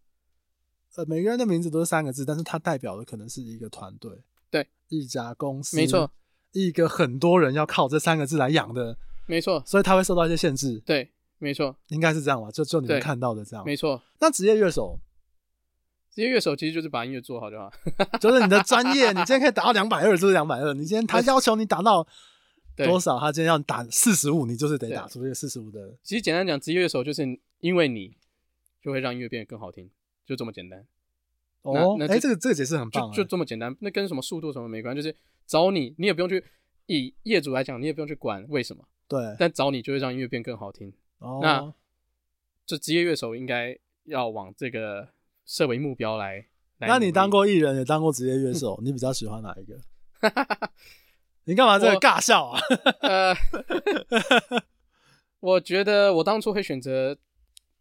呃，每个人的名字都是三个字，但是他代表的可能是一个团队，对，一家公司，没错，一个很多人要靠这三个字来养的，没错，所以他会受到一些限制，对，没错，应该是这样吧？就就你们看到的这样，没错。那职业乐手，职业乐手其实就是把音乐做好就好，就是你的专业，你今天可以达到两百二就是两百二，你今天他要求你达到 多少，他今天要打四十五，你就是得打出这个四十五的。其实简单讲，职业乐手就是因为你就会让音乐变得更好听，就这么简单。哦，哎、欸，这个这个解释很棒，就就这么简单。那跟什么速度什么没关系，就是找你，你也不用去以业主来讲，你也不用去管为什么。对，但找你就会让音乐变更好听。哦，那这职业乐手应该要往这个设为目标来。那你当过艺人，也当过职业乐手，你比较喜欢哪一个？你干嘛这个尬笑啊？呃，我觉得我当初会选择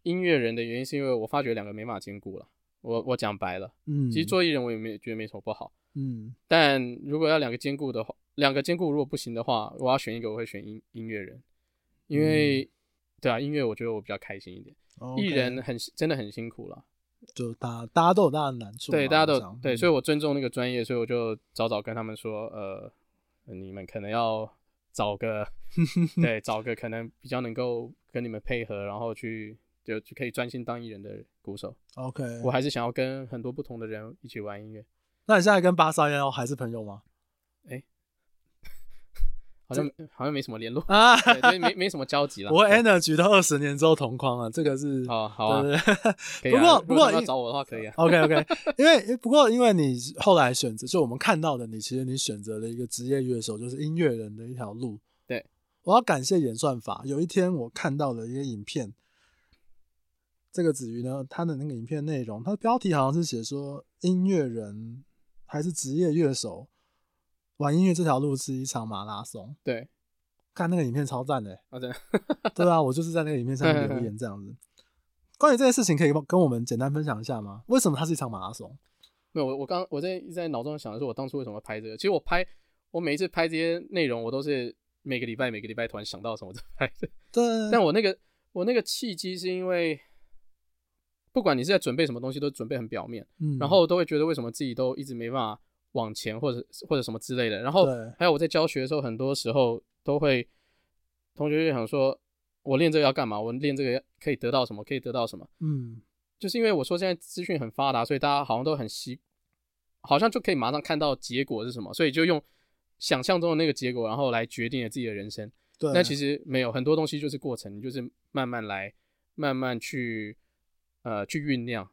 音乐人的原因，是因为我发觉两个没办法兼顾了。我我讲白了，嗯，其实做艺人我也没觉得没什么不好，嗯，但如果要两个兼顾的话，两个兼顾如果不行的话，我要选一个，我会选音音乐人，因为、嗯、对啊，音乐我觉得我比较开心一点，艺、okay. 人很真的很辛苦了，就大家大家都有大的难处，对，大家都有对，所以我尊重那个专业，所以我就早早跟他们说，呃，你们可能要找个 对，找个可能比较能够跟你们配合，然后去。就就可以专心当艺人的鼓手。OK，我还是想要跟很多不同的人一起玩音乐。那你现在跟八三夭还是朋友吗？哎、欸，好像好像没什么联络啊，对，没没什么交集了。我 Energy 到二十年之后同框啊，这个是哦好啊。不过不过要找我的话可以啊。OK OK，因为不过因为你后来选择，就我们看到的你，其实你选择了一个职业乐手，就是音乐人的一条路。对，我要感谢演算法。有一天我看到了一个影片。这个子瑜呢，他的那个影片内容，他的标题好像是写说，音乐人还是职业乐手，玩音乐这条路是一场马拉松。对，看那个影片超赞的。啊，对，对啊，我就是在那个影片上面留言这样子。关于这件事情，可以跟我们简单分享一下吗？为什么它是一场马拉松？没有，我我刚我在在脑中想的是，我当初为什么拍这个？其实我拍，我每一次拍这些内容，我都是每个礼拜每个礼拜突然想到什么 就拍的。对，但我那个我那个契机是因为。不管你是在准备什么东西，都准备很表面，嗯，然后都会觉得为什么自己都一直没办法往前，或者或者什么之类的。然后还有我在教学的时候，很多时候都会同学就想说，我练这个要干嘛？我练这个可以得到什么？可以得到什么？嗯，就是因为我说现在资讯很发达，所以大家好像都很习，好像就可以马上看到结果是什么，所以就用想象中的那个结果，然后来决定了自己的人生。对，那其实没有很多东西就是过程，就是慢慢来，慢慢去。呃，去酝酿，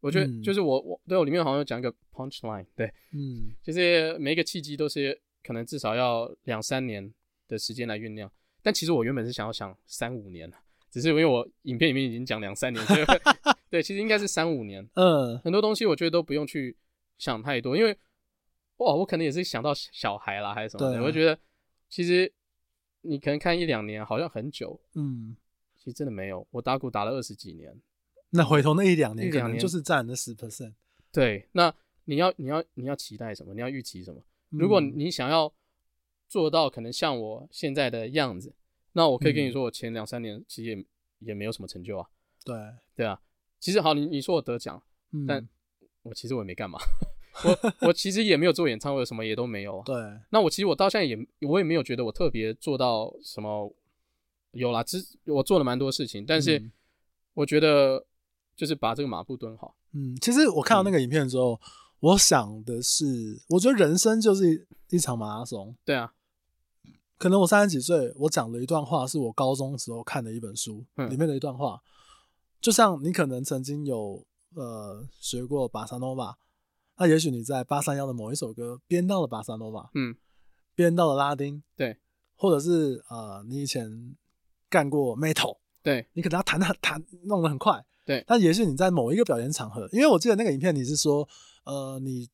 我觉得就是我我对我里面好像有讲一个 punch line，对，嗯，就是每一个契机都是可能至少要两三年的时间来酝酿，但其实我原本是想要想三五年，只是因为我影片里面已经讲两三年，所以 对，其实应该是三五年，嗯，很多东西我觉得都不用去想太多，因为哇，我可能也是想到小孩啦还是什么的，我觉得其实你可能看一两年好像很久，嗯，其实真的没有，我打鼓打了二十几年。那回头那一两年，可能就是占了十 percent。对，那你要你要你要期待什么？你要预期什么？如果你想要做到可能像我现在的样子，那我可以跟你说，我前两三年其实也也没有什么成就啊。对，对啊。其实好，你你说我得奖，但我其实我也没干嘛。我我其实也没有做演唱会，什么也都没有。对。那我其实我到现在也我也没有觉得我特别做到什么。有啦，其实我做了蛮多事情，但是我觉得。就是把这个马步蹲好。嗯，其实我看到那个影片之后，嗯，我想的是，我觉得人生就是一场马拉松。对啊，可能我三十几岁，我讲了一段话，是我高中时候看的一本书，嗯，里面的一段话。就像你可能曾经有呃学过巴萨诺瓦，那也许你在八三幺的某一首歌编到了巴萨诺瓦，嗯，编到了拉丁，对，或者是呃你以前干过 metal，对，你可能要弹的弹弄得很快。对，但也许你在某一个表演场合，因为我记得那个影片，你是说，呃，你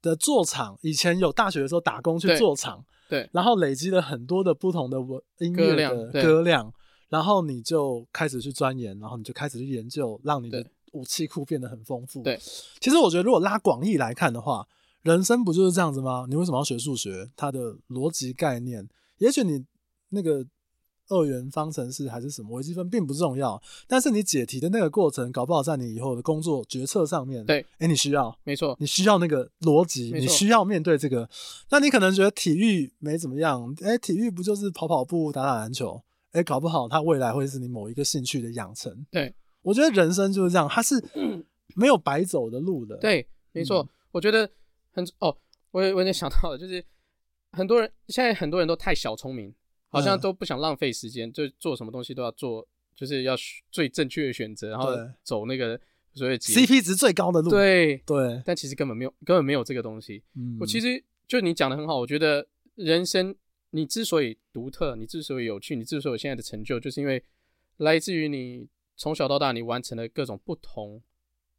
的做场以前有大学的时候打工去做场，对，然后累积了很多的不同的音乐的歌量，然后你就开始去钻研，然后你就开始去研究，让你的武器库变得很丰富。对，其实我觉得如果拉广义来看的话，人生不就是这样子吗？你为什么要学数学？它的逻辑概念，也许你那个。二元方程式还是什么微积分并不重要，但是你解题的那个过程，搞不好在你以后的工作决策上面，对，哎、欸，你需要，没错，你需要那个逻辑，你需要面对这个。那你可能觉得体育没怎么样，哎、欸，体育不就是跑跑步、打打篮球？哎、欸，搞不好它未来会是你某一个兴趣的养成。对，我觉得人生就是这样，它是 没有白走的路的。对，没错、嗯，我觉得很哦，我我有点想到了，就是很多人现在很多人都太小聪明。好像都不想浪费时间，就做什么东西都要做就是要最正确的选择，然后走那个所谓 CP 值最高的路。对对，但其实根本没有，根本没有这个东西。嗯，我其实就你讲的很好，我觉得人生你之所以独特，你之所以有趣，你之所以有现在的成就，就是因为来自于你从小到大你完成了各种不同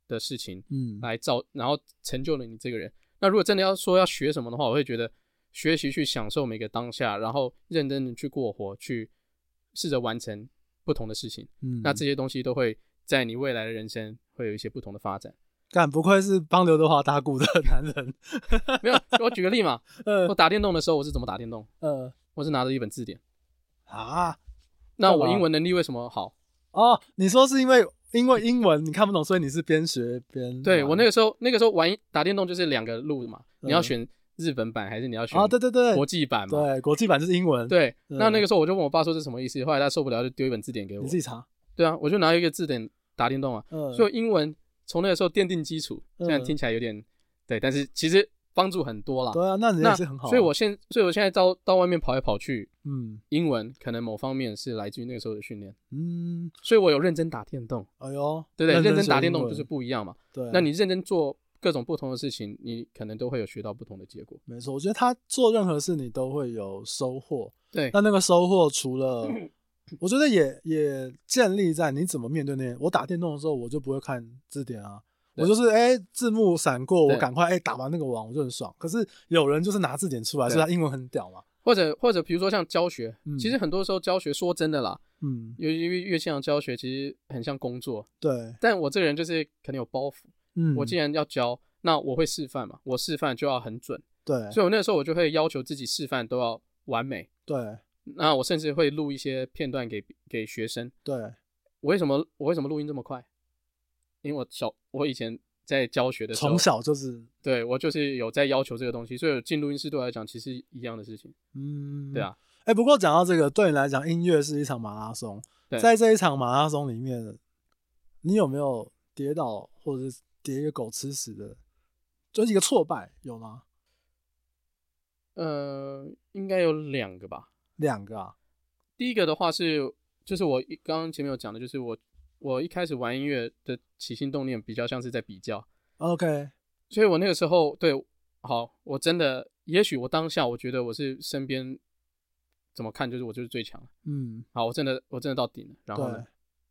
的事情，嗯，来造，然后成就了你这个人。那如果真的要说要学什么的话，我会觉得学习去享受每个当下，然后认真的去过活，去试着完成不同的事情。嗯，那这些东西都会在你未来的人生会有一些不同的发展。干，不愧是帮刘德华打鼓的 男人。没有，我举个例嘛。呃，我打电动的时候，我是怎么打电动？呃，我是拿着一本字典。啊？那我英文能力为什么好？哦，你说是因为？因为英文你看不懂，所以你是边学边。对，我那个时候，那个时候玩打电动就是两个路嘛，你要选日本版还是你要选？啊，对对对，国际版嘛。对，国际版就是英文。对，那那个时候我就问我爸说这是什么意思，后来他受不了就丢一本字典给我。你自己查。对啊，我就拿一个字典打电动啊，所以英文从那个时候奠定基础。虽然听起来有点对，但是其实。帮助很多啦，对啊，那人也是很好。所以我现，所以我现在到到外面跑来跑去，嗯，英文可能某方面是来自于那个时候的训练，嗯，所以我有认真打电动，哎呦，对不对？认真打电动就是不一样嘛，对。那你认真做各种不同的事情，你可能都会有学到不同的结果。没错，我觉得他做任何事你都会有收获，对。那那个收获除了，我觉得也也建立在你怎么面对那些。我打电动的时候，我就不会看字典啊。我就是哎、欸，字幕闪过，我赶快哎、欸、打完那个网，我就很爽。可是有人就是拿字典出来，所以他英文很屌嘛。或者或者比如说像教学，嗯、其实很多时候教学说真的啦，嗯，因为因为乐器上教学其实很像工作，对。但我这个人就是可能有包袱，嗯，我既然要教，那我会示范嘛，我示范就要很准，对。所以我那个时候我就会要求自己示范都要完美，对。那我甚至会录一些片段给给学生，对。我为什么我为什么录音这么快？因为我小，我以前在教学的时候，从小就是对我就是有在要求这个东西，所以进录音室对我来讲其实一样的事情。嗯，对啊。哎、欸，不过讲到这个，对你来讲，音乐是一场马拉松。对在这一场马拉松里面，你有没有跌倒，或者是跌一个狗吃屎的，就是一个挫败，有吗？呃，应该有两个吧。两个啊。第一个的话是，就是我刚刚前面有讲的，就是我。我一开始玩音乐的起心动念比较像是在比较，OK，所以我那个时候对，好，我真的，也许我当下我觉得我是身边怎么看就是我就是最强，嗯，好，我真的我真的到顶了，然后呢，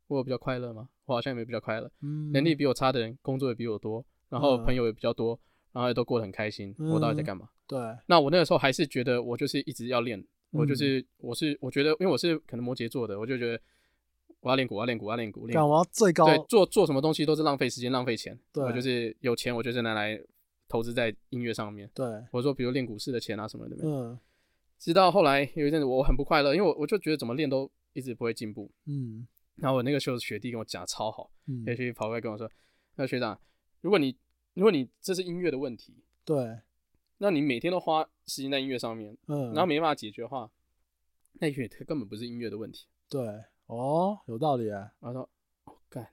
我有比较快乐吗？我好像也没有比较快乐，嗯，能力比我差的人工作也比我多，然后朋友也比较多，然后也都过得很开心，嗯、我到底在干嘛？对，那我那个时候还是觉得我就是一直要练，嗯、我就是我是我觉得因为我是可能摩羯座的，我就觉得。我要练鼓，我要练鼓，我要练鼓。练。我要最高。对，做做什么东西都是浪费时间、浪费钱。对。我就是有钱，我就是拿来投资在音乐上面。对。我说，比如练股市的钱啊什么的。嗯。直到后来有一阵子，我很不快乐，因为我我就觉得怎么练都一直不会进步。嗯。然后我那个时候学弟跟我讲超好，嗯，学弟跑过来跟我说：“那学长，如果你如果你这是音乐的问题，对，那你每天都花时间在音乐上面，嗯，然后没办法解决的话，那也根本不是音乐的问题。”对。哦，有道理啊！然后说，哦干，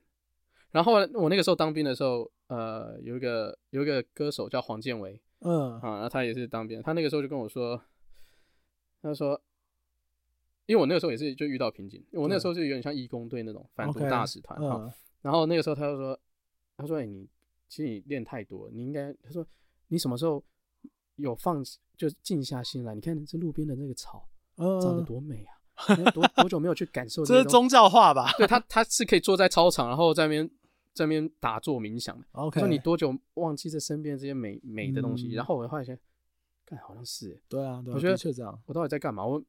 然后我那个时候当兵的时候，呃，有一个有一个歌手叫黄建伟，嗯啊，然后他也是当兵，他那个时候就跟我说，他说，因为我那个时候也是就遇到瓶颈，因为我那个时候就有点像义工队那种反毒大使团哈，嗯、然后那个时候他就说，他说，哎、欸，你其实你练太多，你应该，他说你什么时候有放就静下心来，你看这路边的那个草，长得多美啊！多多久没有去感受 这？是宗教化吧？对他，他是可以坐在操场，然后在那边在那边打坐冥想的。OK，说你多久忘记这身边这些美美的东西？嗯、然后我后来想，看好像是，对啊，对啊，我觉得确这样。我到底在干嘛？我，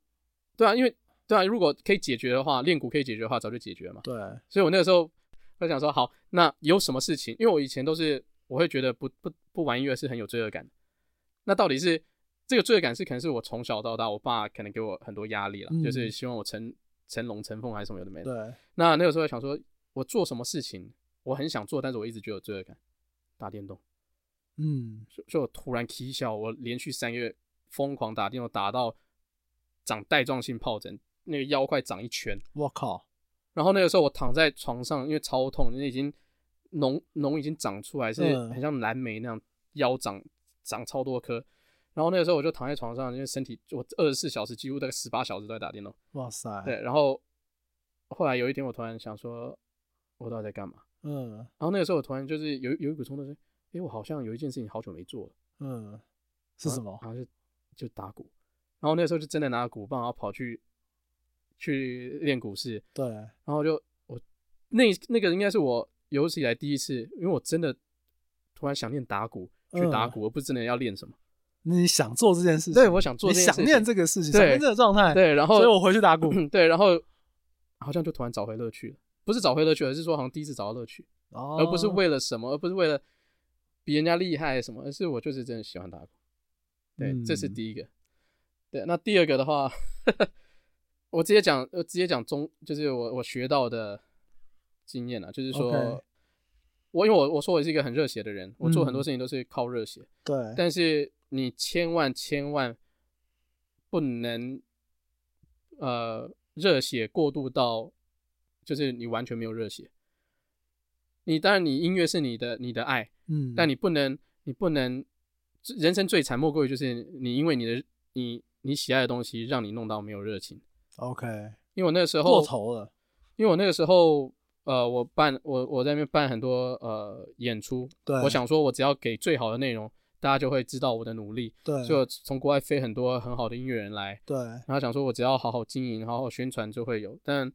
对啊，因为对啊，如果可以解决的话，练鼓可以解决的话，早就解决了嘛。对，所以我那个时候在想说，好，那有什么事情？因为我以前都是我会觉得不不不玩音乐是很有罪恶感。那到底是？这个罪恶感是可能是我从小到大，我爸可能给我很多压力了，嗯、就是希望我成成龙成凤还是什么有的没的。对。那那个时候想说，我做什么事情我很想做，但是我一直觉得有罪恶感。打电动。嗯。就就我突然起笑，我连续三个月疯狂打电动，打到长带状性疱疹，那个腰快长一圈。我靠！然后那个时候我躺在床上，因为超痛，因为已经脓脓已经长出来，是很像蓝莓那样，腰长长超多颗。然后那个时候我就躺在床上，因为身体我二十四小时几乎大概十八小时都在打电动。哇塞！对，然后后来有一天，我突然想说，我到底在干嘛？嗯，然后那个时候我突然就是有有一股冲动，说，哎，我好像有一件事情好久没做了。嗯，是什么？好像就就打鼓。然后那个时候就真的拿鼓棒，然后跑去去练鼓式。对。然后就我那那个应该是我有史以来第一次，因为我真的突然想念打鼓，去打鼓，而不是真的要练什么。你想做这件事情？对，我想做这件事情。你想念这个事情，想念这个状态。对，然后所以我回去打鼓。对，然后好像就突然找回乐趣了。不是找回乐趣，而是说好像第一次找到乐趣，哦、而不是为了什么，而不是为了比人家厉害什么，而是我就是真的喜欢打鼓。对，嗯、这是第一个。对，那第二个的话，呵呵我直接讲，我直接讲中，就是我我学到的经验啊，就是说，Okay. 我因为我我说我是一个很热血的人，我做很多事情都是靠热血。对、嗯，但是你千万千万不能，呃，热血过度到。就是你完全没有热血，你当然你音乐是你的你的爱，嗯，但你不能你不能，人生最惨莫过于就是你因为你的你你喜爱的东西让你弄到没有热情。OK，因为我那个时候过头了，因为我那个时候呃我办我我在那边办很多呃演出，对，我想说我只要给最好的内容，大家就会知道我的努力，对，就从国外飞很多很好的音乐人来，对，然后想说我只要好好经营，好好宣传就会有，但。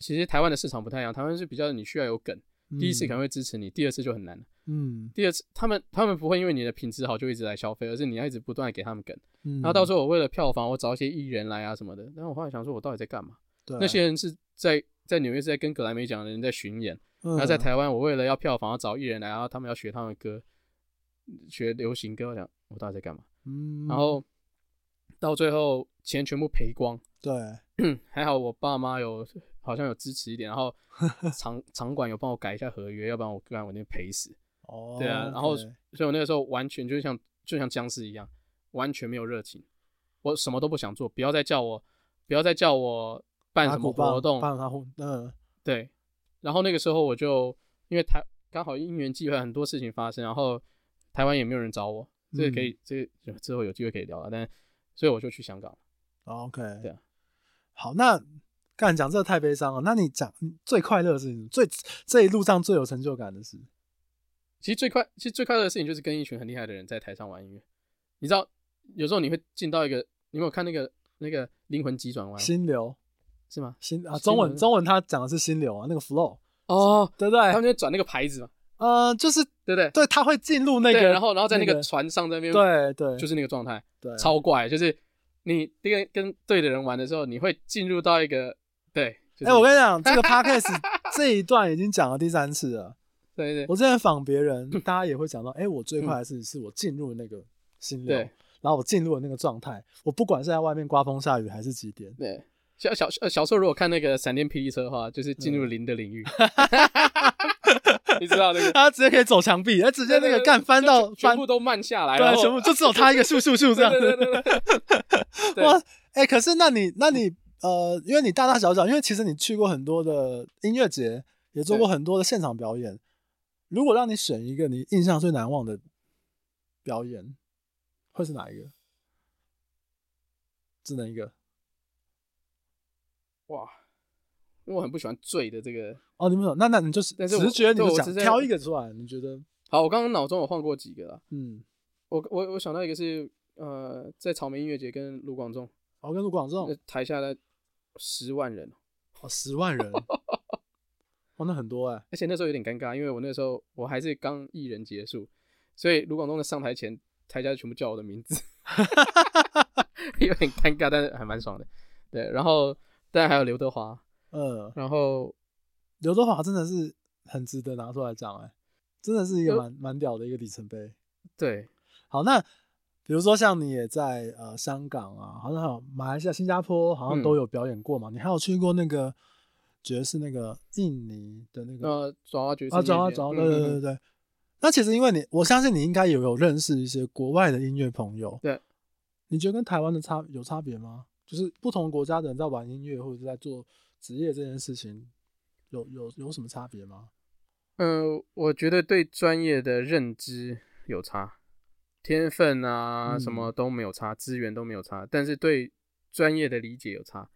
其实台湾的市场不太一样，台湾是比较你需要有梗，嗯、第一次可能会支持你，第二次就很难了。嗯，第二次他们他们不会因为你的品质好就一直来消费，而是你要一直不断的给他们梗。嗯，然后到时候我为了票房，我找一些艺人来啊什么的。然后我后来想说，我到底在干嘛？对，那些人是在在纽约是在跟格莱美奖的人在巡演，嗯、然后在台湾我为了要票房要找艺人来，然后他们要学他们的歌，学流行歌，我想我到底在干嘛？嗯，然后到最后钱全部赔光。对，还好我爸妈有。好像有支持一点，然后 场场馆有帮我改一下合约，要不然我不然我那赔死。哦，对啊，然后所以我那个时候完全就像就像僵尸一样，完全没有热情，我什么都不想做，不要再叫我，不要再叫我办什么活动，办他嗯，对。然后那个时候我就因为台刚好因缘际会很多事情发生，然后台湾也没有人找我，这个可以，这个之后有机会可以聊了。但所以我就去香港。OK，对啊，好，那。刚才讲这个太悲伤了，那你讲最快乐的事情，最这一路上最有成就感的事，其实最快，其实最快乐的事情就是跟一群很厉害的人在台上玩音乐。你知道，有时候你会进到一个，你有没有看那个那个灵魂急转弯？心流是吗？心啊，中文中文他讲的是心流啊，那个 flow 哦，对不对？他们就转那个牌子嘛，呃，就是对对对，他会进入那个，然后然后在那个船上在那边，对对，就是那个状态，对，超怪，就是你那个跟对的人玩的时候，你会进入到一个。对，哎、我跟你讲，这个 podcast 这一段已经讲了第三次了。对，我之前访别人，大家也会讲到，哎、欸，我最快的事情是我进入了那个心流，然后我进入了那个状态，我不管是在外面刮风下雨还是几点。对，小小小时候如果看那个闪电霹雳车的话，就是进入零的领域。你知道那个，他直接可以走墙壁，他直接那个干翻到全部都慢下来，对，全部就只有他一个咻咻咻这样。对对对对。哇，哎，可是那你那你。呃，因为你大大小小，因为其实你去过很多的音乐节，也做过很多的现场表演。对如果让你选一个你印象最难忘的表演，会是哪一个？只能一个。哇，因为我很不喜欢醉的这个。哦，你们说，那那你就是直觉，你就想挑一个出来，你觉得？好，我刚刚脑中有换过几个了。嗯，我我我想到一个是，呃，在草莓音乐节跟卢广仲。哦，跟卢广仲。台下的。十万人哦，十万人，哦，那很多哎，而且那时候有点尴尬，因为我那时候我还是刚艺人结束，所以卢广仲的上台前，台下就全部叫我的名字，有点尴尬，但是还蛮爽的。对，然后当然还有刘德华，嗯，然后刘德华真的是很值得拿出来讲哎，真的是一个蛮蛮屌的一个里程碑。对，好，那。比如说像你也在呃香港啊，好像还有马来西亚、新加坡，好像都有表演过嘛。嗯、你还有去过那个爵士那个印尼的那个呃爪哇爵士啊，爪哇爪哇，对对对对。嗯、那其实因为你，我相信你应该也有认识一些国外的音乐朋友。对，你觉得跟台湾的差有差别吗？就是不同国家的人在玩音乐或者是在做职业这件事情，有有有什么差别吗？嗯、呃，我觉得对专业的认知有差。天分啊，什么都没有差，资源都没有差，但是对专业的理解有差。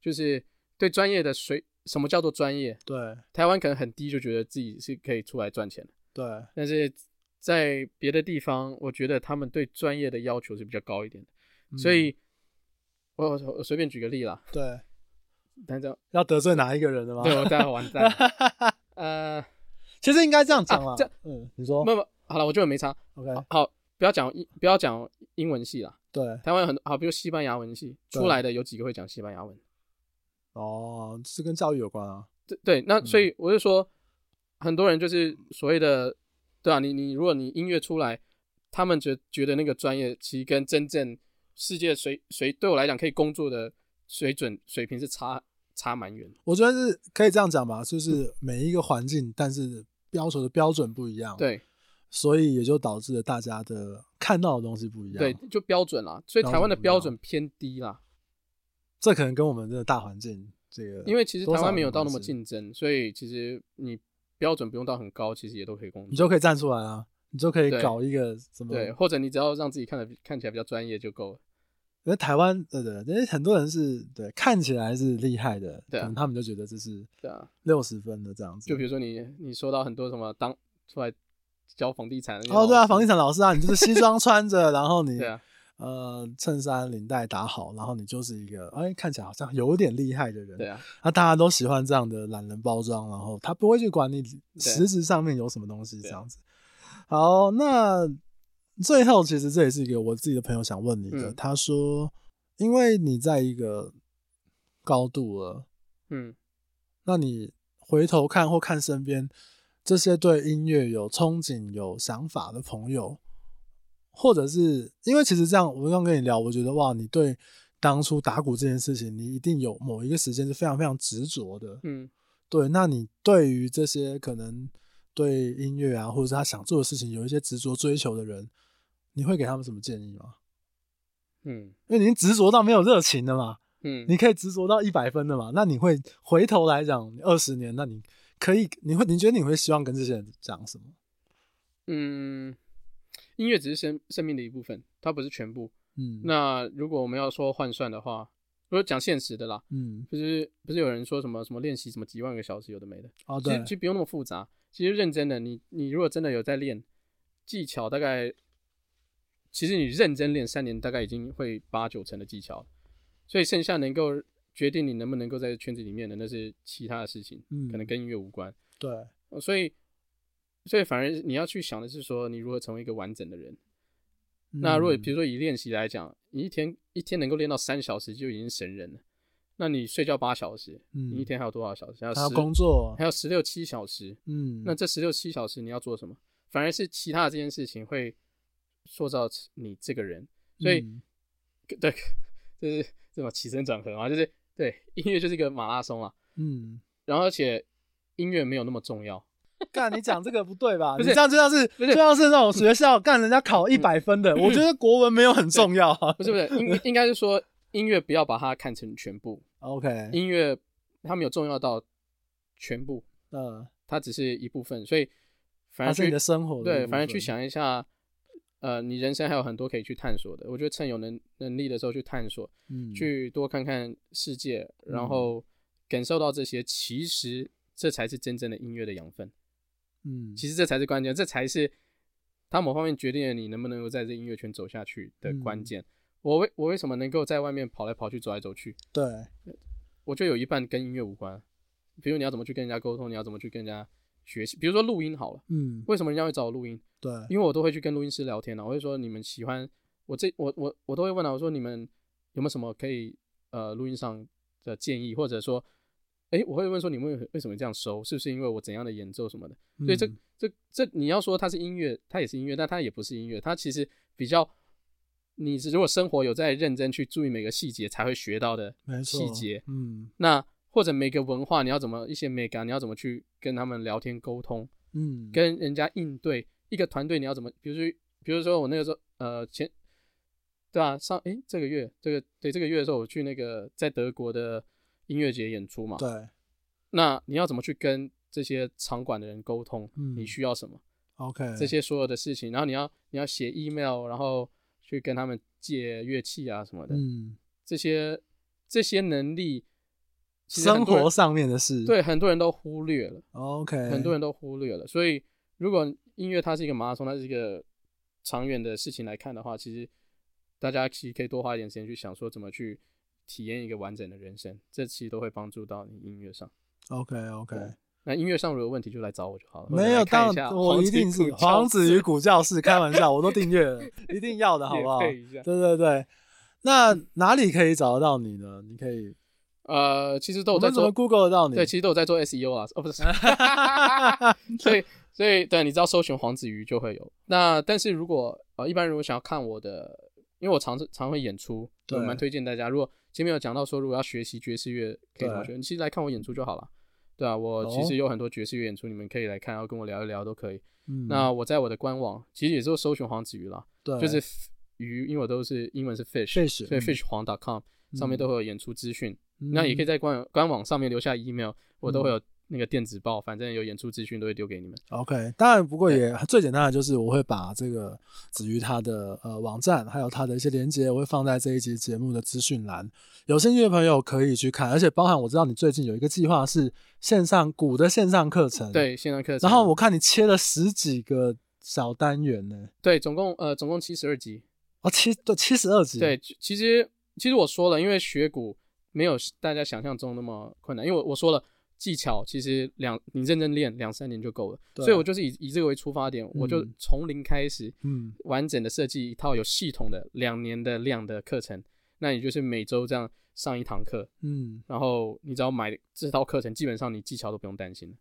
就是对专业的水，什么叫做专业？对，台湾可能很低，就觉得自己是可以出来赚钱的。对，但是在别的地方，我觉得他们对专业的要求是比较高一点的。嗯、所以，我我随便举个例啦。对，但这样要得罪哪一个人的吗？对，我待会完蛋。呃，其实应该这样讲啊。这样，嗯，你说。不不，好了，我觉得没差。OK，好，好，不要讲英，不要讲英文系啦。对，台湾有很多好，比如西班牙文系出来的有几个会讲西班牙文。哦，是跟教育有关啊。对对，那所以我就说，嗯、很多人就是所谓的，对啊，你你如果你音乐出来，他们觉觉得那个专业其实跟真正世界水水对我来讲可以工作的水准水平是差差蛮远。我觉得是可以这样讲吧，就是每一个环境，但是要求的标准不一样。对，所以也就导致了大家的看到的东西不一样。对，就标准啦，所以台湾的标准偏低啦。这可能跟我们这个大环境这个，因为其实台湾没有到那么竞争，所以其实你标准不用到很高，其实也都可以工作。你就可以站出来啊，你就可以搞一个什么？对，或者你只要让自己看的看起来比较专业就够了。因为台湾对对，因为很多人是对看起来是厉害的，对啊，可能他们就觉得这是对啊六十分的这样子。就比如说你你说到很多什么当出来教房地产哦，对啊，房地产老师啊，你就是西装穿着，然后 你。呃，衬衫领带打好，然后你就是一个哎，看起来好像有点厉害的人。对啊，那大家都喜欢这样的懒人包装，然后他不会去管你实质上面有什么东西这样子。好，那最后其实这也是一个我自己的朋友想问你的，嗯、他说，因为你在一个高度了，嗯，那你回头看或看身边这些对音乐有憧憬、有想法的朋友。或者是因为其实这样，我刚跟你聊，我觉得哇，你对当初打鼓这件事情，你一定有某一个时间是非常非常执着的，嗯，对。那你对于这些可能对音乐啊，或者是他想做的事情有一些执着追求的人，你会给他们什么建议吗？嗯，因为你执着到没有热情的嘛，嗯，你可以执着到一百分的嘛，那你会回头来讲二十年，那你可以，你会，你觉得你会希望跟这些人讲什么？嗯。音乐只是生生命的一部分，它不是全部。嗯，那如果我们要说换算的话，如果讲现实的啦，嗯，就是不是有人说什么什么练习什么几万个小时，有的没的。哦，对，其实其实不用那么复杂。其实认真的，你你如果真的有在练技巧，大概其实你认真练三年，大概已经会八九成的技巧。所以剩下能够决定你能不能够在圈子里面的，那是其他的事情，嗯，可能跟音乐无关。对，所以。所以反而你要去想的是说，你如何成为一个完整的人。嗯、那如果比如说以练习来讲，你一天一天能够练到三小时就已经神人了。那你睡觉八小时，嗯、你一天还有多少小时？还要工作，还有十六七小时。嗯，那这十六七小时你要做什么？反而是其他的这件事情会塑造你这个人。所以，嗯、对，就是这么起承转合嘛，就是对音乐就是一个马拉松啊。嗯，然后而且音乐没有那么重要。干，你讲这个不对吧？你这样就像是，就像是那种学校干人家考一百分的，嗯、我觉得国文没有很重要。不是不是，应应该是说音乐不要把它看成全部。OK，音乐它没有重要到全部，嗯，它只是一部分。所以反正去是你的生活的对，反正去想一下，呃，你人生还有很多可以去探索的。我觉得趁有能能力的时候去探索，嗯，去多看看世界，然后感受到这些，其实这才是真正的音乐的养分。嗯，其实这才是关键，这才是他某方面决定了你能不能够在这音乐圈走下去的关键。嗯、我为我为什么能够在外面跑来跑去、走来走去？对，我就有一半跟音乐无关。比如你要怎么去跟人家沟通，你要怎么去跟人家学习。比如说录音好了，嗯，为什么人家会找我录音？对，因为我都会去跟录音师聊天了。我会说你们喜欢我这我我我都会问他，我说你们有没有什么可以呃录音上的建议，或者说。哎，我会问说，你们为什么这样收？是不是因为我怎样的演奏什么的？所以这这这，你要说它是音乐，它也是音乐，但它也不是音乐。它其实比较，你是如果生活有在认真去注意每个细节，才会学到的细节。嗯，那或者每个文化，你要怎么一些美感，你要怎么去跟他们聊天沟通？嗯，跟人家应对一个团队，你要怎么？比如说，比如说我那个时候，呃，前对吧？上哎，这个月这个对这个月的时候，我去那个在德国的。音乐节演出嘛，对，那你要怎么去跟这些场馆的人沟通？嗯，你需要什么？OK，这些所有的事情，然后你要你要写 email，然后去跟他们借乐器啊什么的，嗯，这些这些能力生活上面的事，对，很多人都忽略了。OK，很多人都忽略了。所以，如果音乐它是一个马拉松，它是一个长远的事情来看的话，其实大家其实可以多花一点时间去想说怎么去体验一个完整的人生，这其实都会帮助到你音乐上。OK，OK。那音乐上如果有问题就来找我就好了。没有，当然我一定是黄子瑜古教室，开玩笑，我都订阅了，一定要的 好不好？对对对。那哪里可以找得到你呢？你可以。呃，其实都有在做 Google 得到你，对，其实都有在做 SEO 啊，哦不是，所以所以对，你知道搜寻黄子瑜就会有。那但是如果呃一般如果想要看我的，因为我常常会演出，对我蛮推荐大家。如果前面有讲到说，如果要学习爵士乐，可以同学？你其实来看我演出就好了。对啊，我其实有很多爵士乐演出，你们可以来看，然后跟我聊一聊都可以。嗯，那我在我的官网其实也是搜寻黄子瑜啦，对，就是鱼，因为我都是英文是 fish，fish，所以 fish 黄 .com 上面都会有演出资讯。那也可以在官官网上面留下 email，我都会有那个电子报，反正有演出资讯都会丢给你们。OK，当然不过也最简单的就是我会把这个子瑜他的呃网站还有他的一些连接，我会放在这一集节目的资讯栏，有兴趣的朋友可以去看。而且包含我知道你最近有一个计划是线上鼓的线上课程，对线上课程。然后我看你切了十几个小单元呢，对，总共呃总共七十二集哦，七对七十二集，对，其实其实我说了，因为学鼓。没有大家想象中那么困难，因为我我说了技巧，其实两你认真练两三年就够了，所以我就是以以这个为出发点，嗯、我就从零开始，嗯，完整的设计一套有系统的两年的量的课程，那你就是每周这样上一堂课，嗯，然后你只要买这套课程，基本上你技巧都不用担心。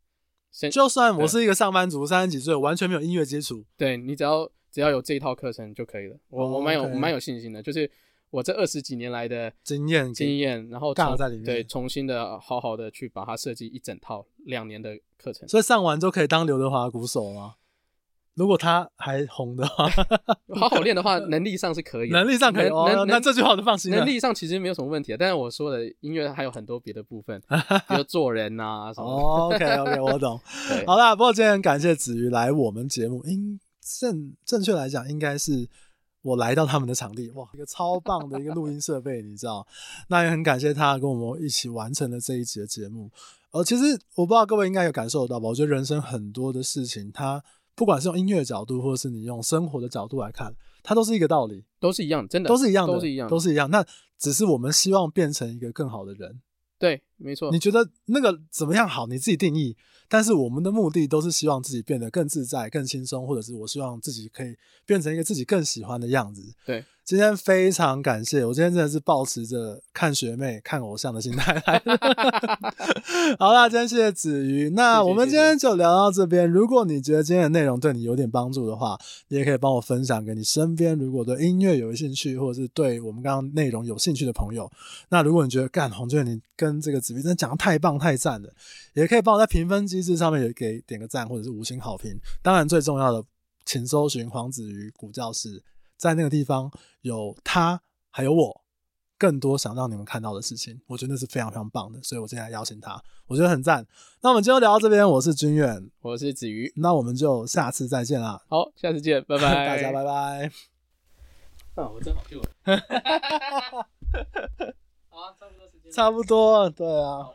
就算我是一个上班族，三十几岁，完全没有音乐基础，对，你只要只要有这一套课程就可以了，我、哦、我蛮有蛮有信心的，就是。我这二十几年来的经验经验，然后尬在里面，对，重新的好好的去把它设计一整套两年的课程，所以上完之后可以当刘德华鼓手吗？如果他还红的话，好好练的话，能力上是可以，能力上可以。哦，那这句话我就放心了。能力上其实没有什么问题啊，但是我说的音乐还有很多别的部分，比如做人啊 什么。OK OK，我懂。好啦，不过今天很感谢子瑜来我们节目，应正正确来讲应该是。我来到他们的场地，哇，一个超棒的一个录音设备，你知道？那也很感谢他跟我们一起完成了这一集的节目。呃，其实我不知道各位应该有感受到吧？我觉得人生很多的事情，它不管是用音乐角度，或者是你用生活的角度来看，它都是一个道理，都是一样，真的都是一样的，都是一样，都是一样。那只是我们希望变成一个更好的人。对，没错。你觉得那个怎么样好？你自己定义。但是我们的目的都是希望自己变得更自在、更轻松，或者是我希望自己可以变成一个自己更喜欢的样子。对。今天非常感谢，我今天真的是抱持着看学妹、看偶像的心态来。好啦，今天谢谢子瑜，那我们今天就聊到这边。如果你觉得今天的内容对你有点帮助的话，你也可以帮我分享给你身边如果对音乐有兴趣，或者是对我们刚刚内容有兴趣的朋友。那如果你觉得干红俊，你跟这个子瑜真的讲的太棒太赞了，也可以帮我在评分机制上面也给点个赞，或者是五星好评。当然最重要的，请搜寻黄子瑜古教室。在那个地方有他，还有我，更多想让你们看到的事情，我觉得那是非常非常棒的，所以我今天来邀请他，我觉得很赞。那我们今天聊到这边，我是君远，我是子瑜，那我们就下次再见啦。好，下次见，拜拜，大家拜拜。啊，我真好笑。好啊，差不多时间。差不多，对啊。